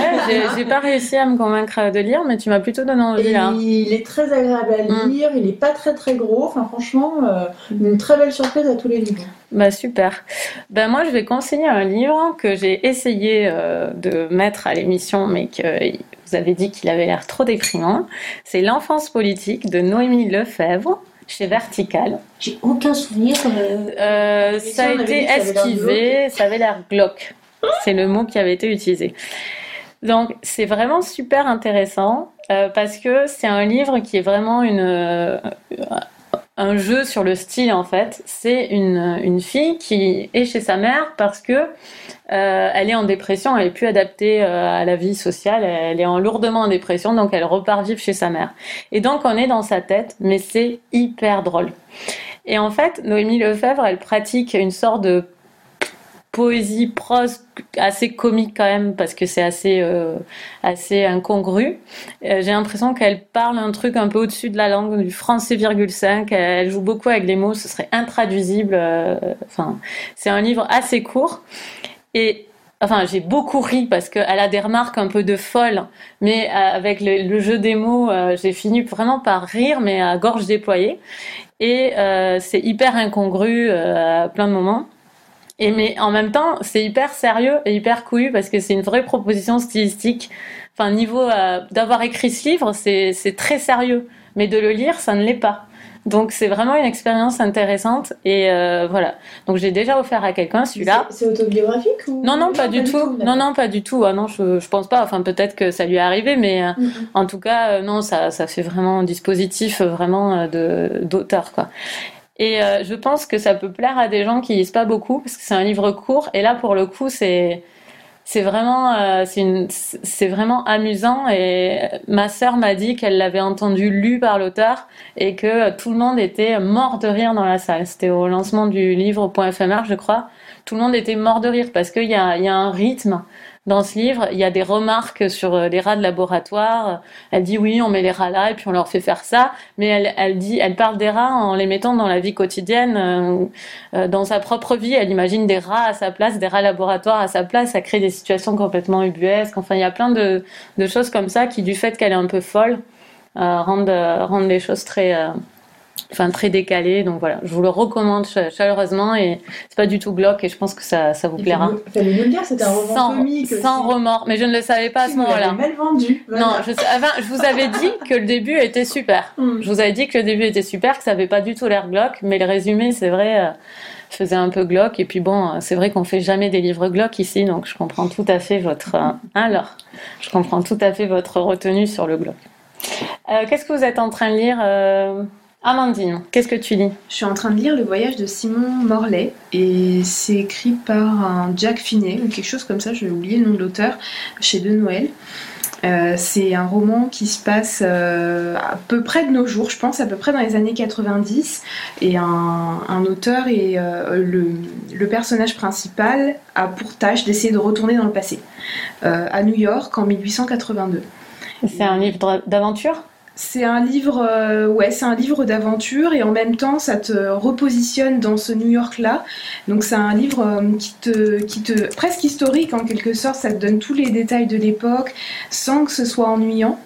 j'ai- pas réussi à me convaincre de lire, mais tu m'as plutôt donné envie Et là. il est très agréable à Mm. lire, il est pas très très gros, enfin franchement, euh, une très belle surprise à tous les niveaux. Bah super. Ben moi je vais conseiller un livre que j'ai essayé euh, de mettre à l'émission, mais que vous avez dit qu'il avait l'air trop déprimant. C'est L'enfance politique de Noémie Lefebvre chez Vertical. J'ai aucun souvenir. euh, Euh, ça a été dit que ça avait l'air esquivé, ça avait l'air glauque. C'est le mot qui avait été utilisé. Donc c'est vraiment super intéressant euh, parce que c'est un livre qui est vraiment une, euh, un jeu sur le style en fait. C'est une, une fille qui est chez sa mère parce que euh, elle est en dépression, elle est plus adaptée euh, à la vie sociale, elle est en lourdement en dépression, donc elle repart vivre chez sa mère. Et donc on est dans sa tête, mais c'est hyper drôle. Et en fait, Noémie Lefebvre, elle pratique une sorte de poésie prose assez comique quand même parce que c'est assez euh, assez incongru. Euh, J'ai l'impression qu'elle parle un truc un peu au-dessus de la langue du français virgule 5. Elle joue beaucoup avec les mots, ce serait intraduisible. euh, Enfin, c'est un livre assez court et Enfin, j'ai beaucoup ri parce qu'elle a des remarques un peu de folle, mais avec le, jeu des mots, j'ai fini vraiment par rire, mais à gorge déployée. Et c'est hyper incongru à plein de moments. Et mais en même temps, c'est hyper sérieux et hyper couillu parce que c'est une vraie proposition stylistique. Enfin, niveau euh, d'avoir écrit ce livre, c'est très sérieux, mais de le lire, ça ne l'est pas. Donc c'est vraiment une expérience intéressante et euh, voilà. Donc j'ai déjà offert à quelqu'un celui-là. C'est autobiographique ou? Non, non, pas du tout. Non, non, pas du tout. Ah non, je, je pense pas. Enfin, peut-être que ça lui est arrivé, mais euh, en tout cas, non, ça, ça fait vraiment un dispositif vraiment de d'auteur, quoi. Et euh, je pense que ça peut plaire à des gens qui lisent pas beaucoup parce que c'est un livre court. Et là, pour le coup, c'est c'est vraiment euh, c'est vraiment amusant. Et ma sœur m'a dit qu'elle l'avait entendu lu par l'auteur et que tout le monde était mort de rire dans la salle. C'était au lancement du livre éphémère, je crois. Tout le monde était mort de rire parce qu'il y a, y a un rythme dans ce livre. Il y a des remarques sur euh, les rats de laboratoire. Elle dit oui, on met les rats là et puis on leur fait faire ça. Mais elle, elle dit, elle parle des rats en les mettant dans la vie quotidienne, euh, euh, dans sa propre vie. Elle imagine des rats à sa place, des rats laboratoires à sa place. Ça crée des situations complètement ubuesques. Enfin, il y a plein de, choses comme ça qui, du fait qu'elle est un peu folle, rendent, les choses très, enfin très décalées. Donc voilà, je vous le recommande ch- chaleureusement et c'est pas du tout glauque et je pense que ça, ça vous plaira. fallait nous le dire, c'était un roman Sans, comique. sans remords, mais je ne le savais pas à ce moment-là. mal vendu. voilà. Non, je, sais- enfin, je vous avais dit que le début était super. Mm. Je vous avais dit que le début était super, que ça avait pas du tout l'air glauque, mais le résumé, c'est vrai, euh, faisait un peu glauque. Et puis bon, c'est vrai qu'on fait jamais des livres glauques ici, donc je comprends tout à fait votre. euh, alors, je comprends tout à fait votre retenue sur le glauque. Euh, Qu'est-ce que vous êtes en train de lire, Amandine Qu'est-ce que tu lis? Je suis en train de lire Le voyage de Simon Morlaix et c'est écrit par un Jack Finney ou quelque chose comme ça, j'ai oublié le nom de l'auteur, chez De Noël. Euh, c'est un roman qui se passe euh, à peu près de nos jours, je pense, à peu près dans les années 90. Et un, un auteur et euh, le, le personnage principal a pour tâche d'essayer de retourner dans le passé, à New York en 1882. C'est un livre d'aventure? C'est un livre, euh, ouais, c'est un livre d'aventure et en même temps, ça te repositionne dans ce New York-là. Donc c'est un livre euh, qui te, qui te, presque historique en quelque sorte. Ça te donne tous les détails de l'époque sans que ce soit ennuyant.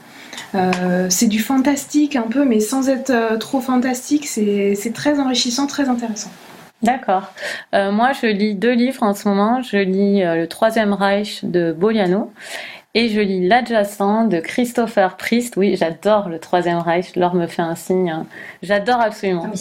Euh, c'est du fantastique un peu, mais sans être trop fantastique. C'est très enrichissant, très intéressant. D'accord. Moi, je lis deux livres en ce moment. Je lis Le Troisième Reich de Boliano et je lis L'Adjacent de Christopher Priest. Oui, j'adore Le Troisième Reich. Laure me fait un signe. hein. J'adore absolument. Ah,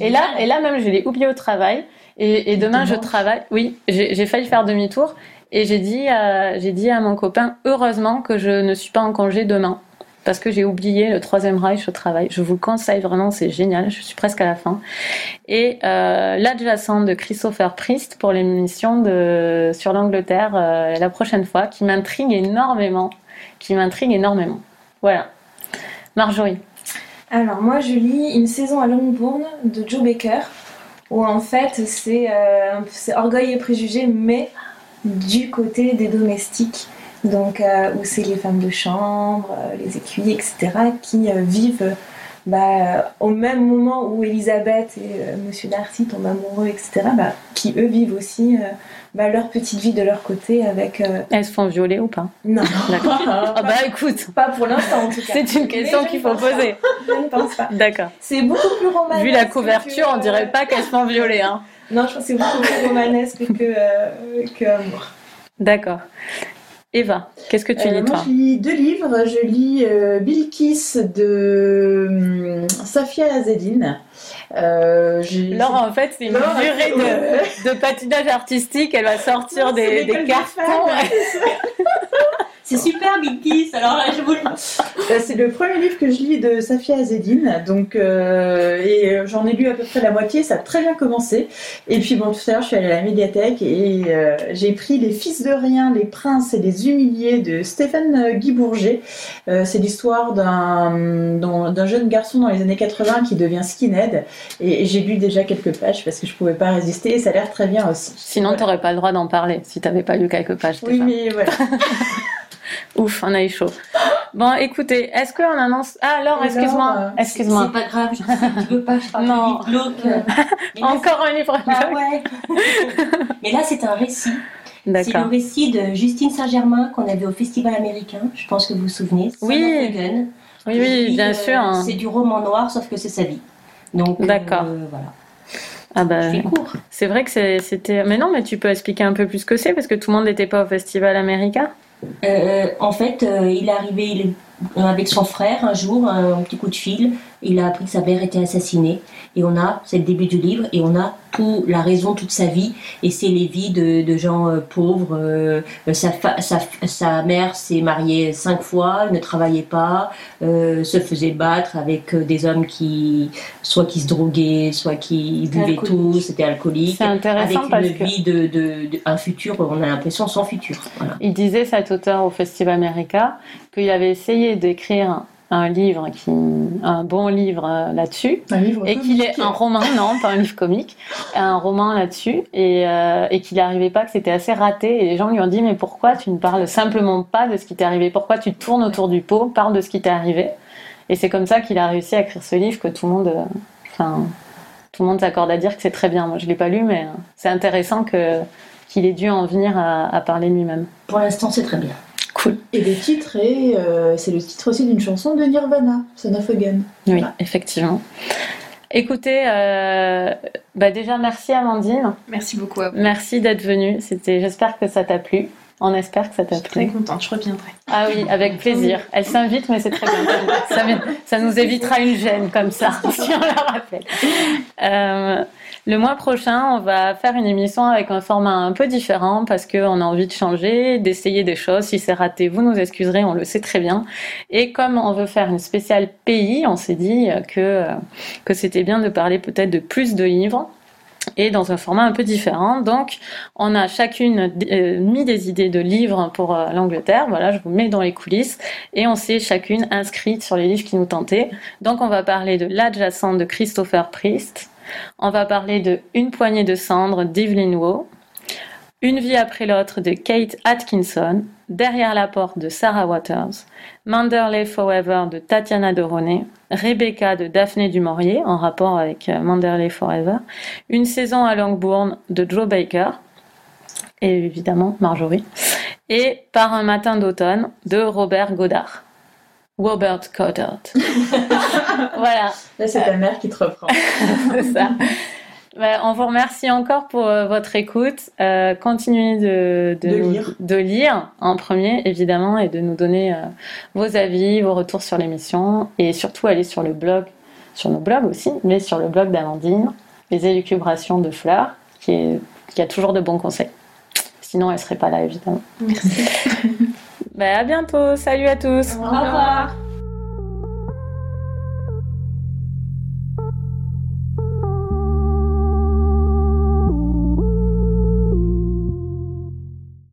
Et là, génial. et là même, je l'ai oublié au travail. Et, et demain, je travaille. Oui, j'ai failli faire demi-tour. Et j'ai dit, à- j'ai dit à mon copain, heureusement que je ne suis pas en congé demain. Parce que j'ai oublié le troisième Reich au travail. Je vous le conseille vraiment, c'est génial. Je suis presque à la fin. Et euh, l'adjacent de Christopher Priest pour l'émission sur l'Angleterre euh, la prochaine fois, qui m'intrigue énormément, qui m'intrigue énormément. Voilà. Marjorie. Alors moi je lis Une saison à Longbourn de Joe Baker où en fait c'est euh, orgueil et préjugés mais du côté des domestiques donc euh, où c'est les femmes de chambre, euh, les écuyers etc qui euh, vivent bah, au même moment où Elisabeth et Monsieur Darcy tombent amoureux etc bah, qui eux vivent aussi bah, leur petite vie de leur côté avec Elles se font violer ou pas? Non D'accord. Ah bah écoute, pas pour l'instant en tout cas c'est une question qu'il faut poser. je ne pense pas D'accord. c'est beaucoup plus romanesque Vu la que, couverture, on dirait pas qu'elles se font violer. Hein. Non, je pense que c'est beaucoup plus romanesque que, euh, que amour. D'accord. Eva, qu'est-ce que tu Euh, lis moi, toi je lis deux livres. Je lis euh, Bilkis de hum, Safia Azedine. Euh, Laure, en fait, c'est une Laure, durée de, de patinage artistique. Elle va sortir Non, des, des cartons. C'est super, Big Kiss. Alors là, je vous le c'est le premier livre que je lis de Safia Azedine, donc euh, et euh, j'en ai lu à peu près la moitié, ça a très bien commencé. Et puis bon, tout à l'heure, je suis allée à la médiathèque et euh, j'ai pris Les Fils de rien, les princes et les humiliés de Stéphane Guy Bourget. Euh, c'est l'histoire d'un d'un jeune garçon dans les années 80 qui devient skinhead et, et j'ai lu déjà quelques pages parce que je pouvais pas résister et ça a l'air très bien aussi. Sinon, Voilà. t'aurais pas le droit d'en parler si t'avais pas lu quelques pages Oui, déjà. mais voilà. Ouf, on a eu chaud. Bon, écoutez, est-ce qu'on annonce Ah, Et excuse-moi, euh, excuse-moi. C'est pas grave, je sais que tu veux pas, je Non. là, Encore un livre. Ah ouais. Mais là, c'est un récit. C'est le récit de Justine Saint-Germain qu'on avait au Festival américain. Je pense que vous vous souvenez. Oui. Oui, oui, bien euh, sûr. hein. C'est du roman noir, sauf que c'est sa vie. Donc, euh, D'accord. voilà. Ah bah, Je fais court. c'est vrai que c'était. Mais non, mais tu peux expliquer un peu plus ce que c'est parce que tout le monde n'était pas au Festival America. Euh, en fait, euh, il est arrivé avec son frère un jour, un, petit coup de fil. Il a appris que sa mère était assassinée. Et on a, c'est le début du livre, et on a tout, la raison toute sa vie. Et c'est les vies de, de gens euh, pauvres. Euh, sa, sa, sa mère s'est mariée cinq fois, ne travaillait pas, euh, se faisait battre avec euh, des hommes qui, soit qui se droguaient, soit qui buvaient tout, c'était alcoolique. C'est intéressant Avec parce une que. vie de, de, de- un futur, on a l'impression sans futur. Voilà. Il disait, cet auteur au Festival America, qu'il avait essayé d'écrire un livre, qui, un bon livre euh, là-dessus, et qu'il est un roman, non, pas un livre comique, un roman là-dessus, et, euh, et qu'il n'arrivait pas, que c'était assez raté, et les gens lui ont dit, mais pourquoi tu ne parles simplement pas de ce qui t'est arrivé? Pourquoi tu tournes autour du pot Parle de ce qui t'est arrivé? Et c'est comme ça qu'il a réussi à écrire ce livre que tout le monde, euh, enfin, tout le monde s'accorde à dire que c'est très bien. Moi, je l'ai pas lu, mais euh, c'est intéressant que qu'il ait dû en venir à, à parler lui-même. Pour l'instant, c'est très bien. Cool. Et le titre est, euh, c'est le titre aussi d'une chanson de Nirvana, Son of a Gun. Oui, Voilà. effectivement. Écoutez, euh, bah déjà merci Amandine, Merci beaucoup à vous. merci d'être venue. C'était, j'espère que ça t'a plu. On espère que ça Je t'a suis très plu. contente, je reviendrai. Ah oui, avec plaisir. Elle s'invite, mais c'est très bien. Ça, ça nous évitera une gêne comme ça, si on la rappelle. Euh, le mois prochain, on va faire une émission avec un format un peu différent parce qu'on a envie de changer, d'essayer des choses. Si c'est raté, vous nous excuserez, on le sait très bien. Et comme on veut faire une spéciale pays, on s'est dit que, que c'était bien de parler peut-être de plus de livres et dans un format un peu différent. Donc, on a chacune euh, mis des idées de livres pour euh, l'Angleterre. Voilà, je vous mets dans les coulisses. Et on s'est chacune inscrite sur les livres qui nous tentaient. Donc, on va parler de L'adjacent de Christopher Priest. On va parler de Une poignée de cendres d'Evelyn Waugh. Une vie après l'autre de Kate Atkinson. Derrière la porte de Sarah Waters. Manderley Forever de Tatiana Doroné. Rebecca de Daphné du Maurier, en rapport avec euh, Manderley Forever. Une saison à Longbourn de Joe Baker. Et évidemment Marjorie. Et Par un matin d'automne de Robert Goddard. Robert Goddard. voilà, Là, c'est ta mère qui te reprend. c'est ça. Ouais, on vous remercie encore pour euh, votre écoute. Euh, continuez de, De nous- lire. de lire en premier, évidemment, et de nous donner euh, vos avis, vos retours sur l'émission. Et surtout, allez sur le blog, sur nos blogs aussi, mais sur le blog d'Amandine, Les élucubrations de Fleurs, qui, est, qui a toujours de bons conseils. Sinon, elle serait pas là, évidemment. Merci. Bah, à bientôt. Salut à tous. Au revoir.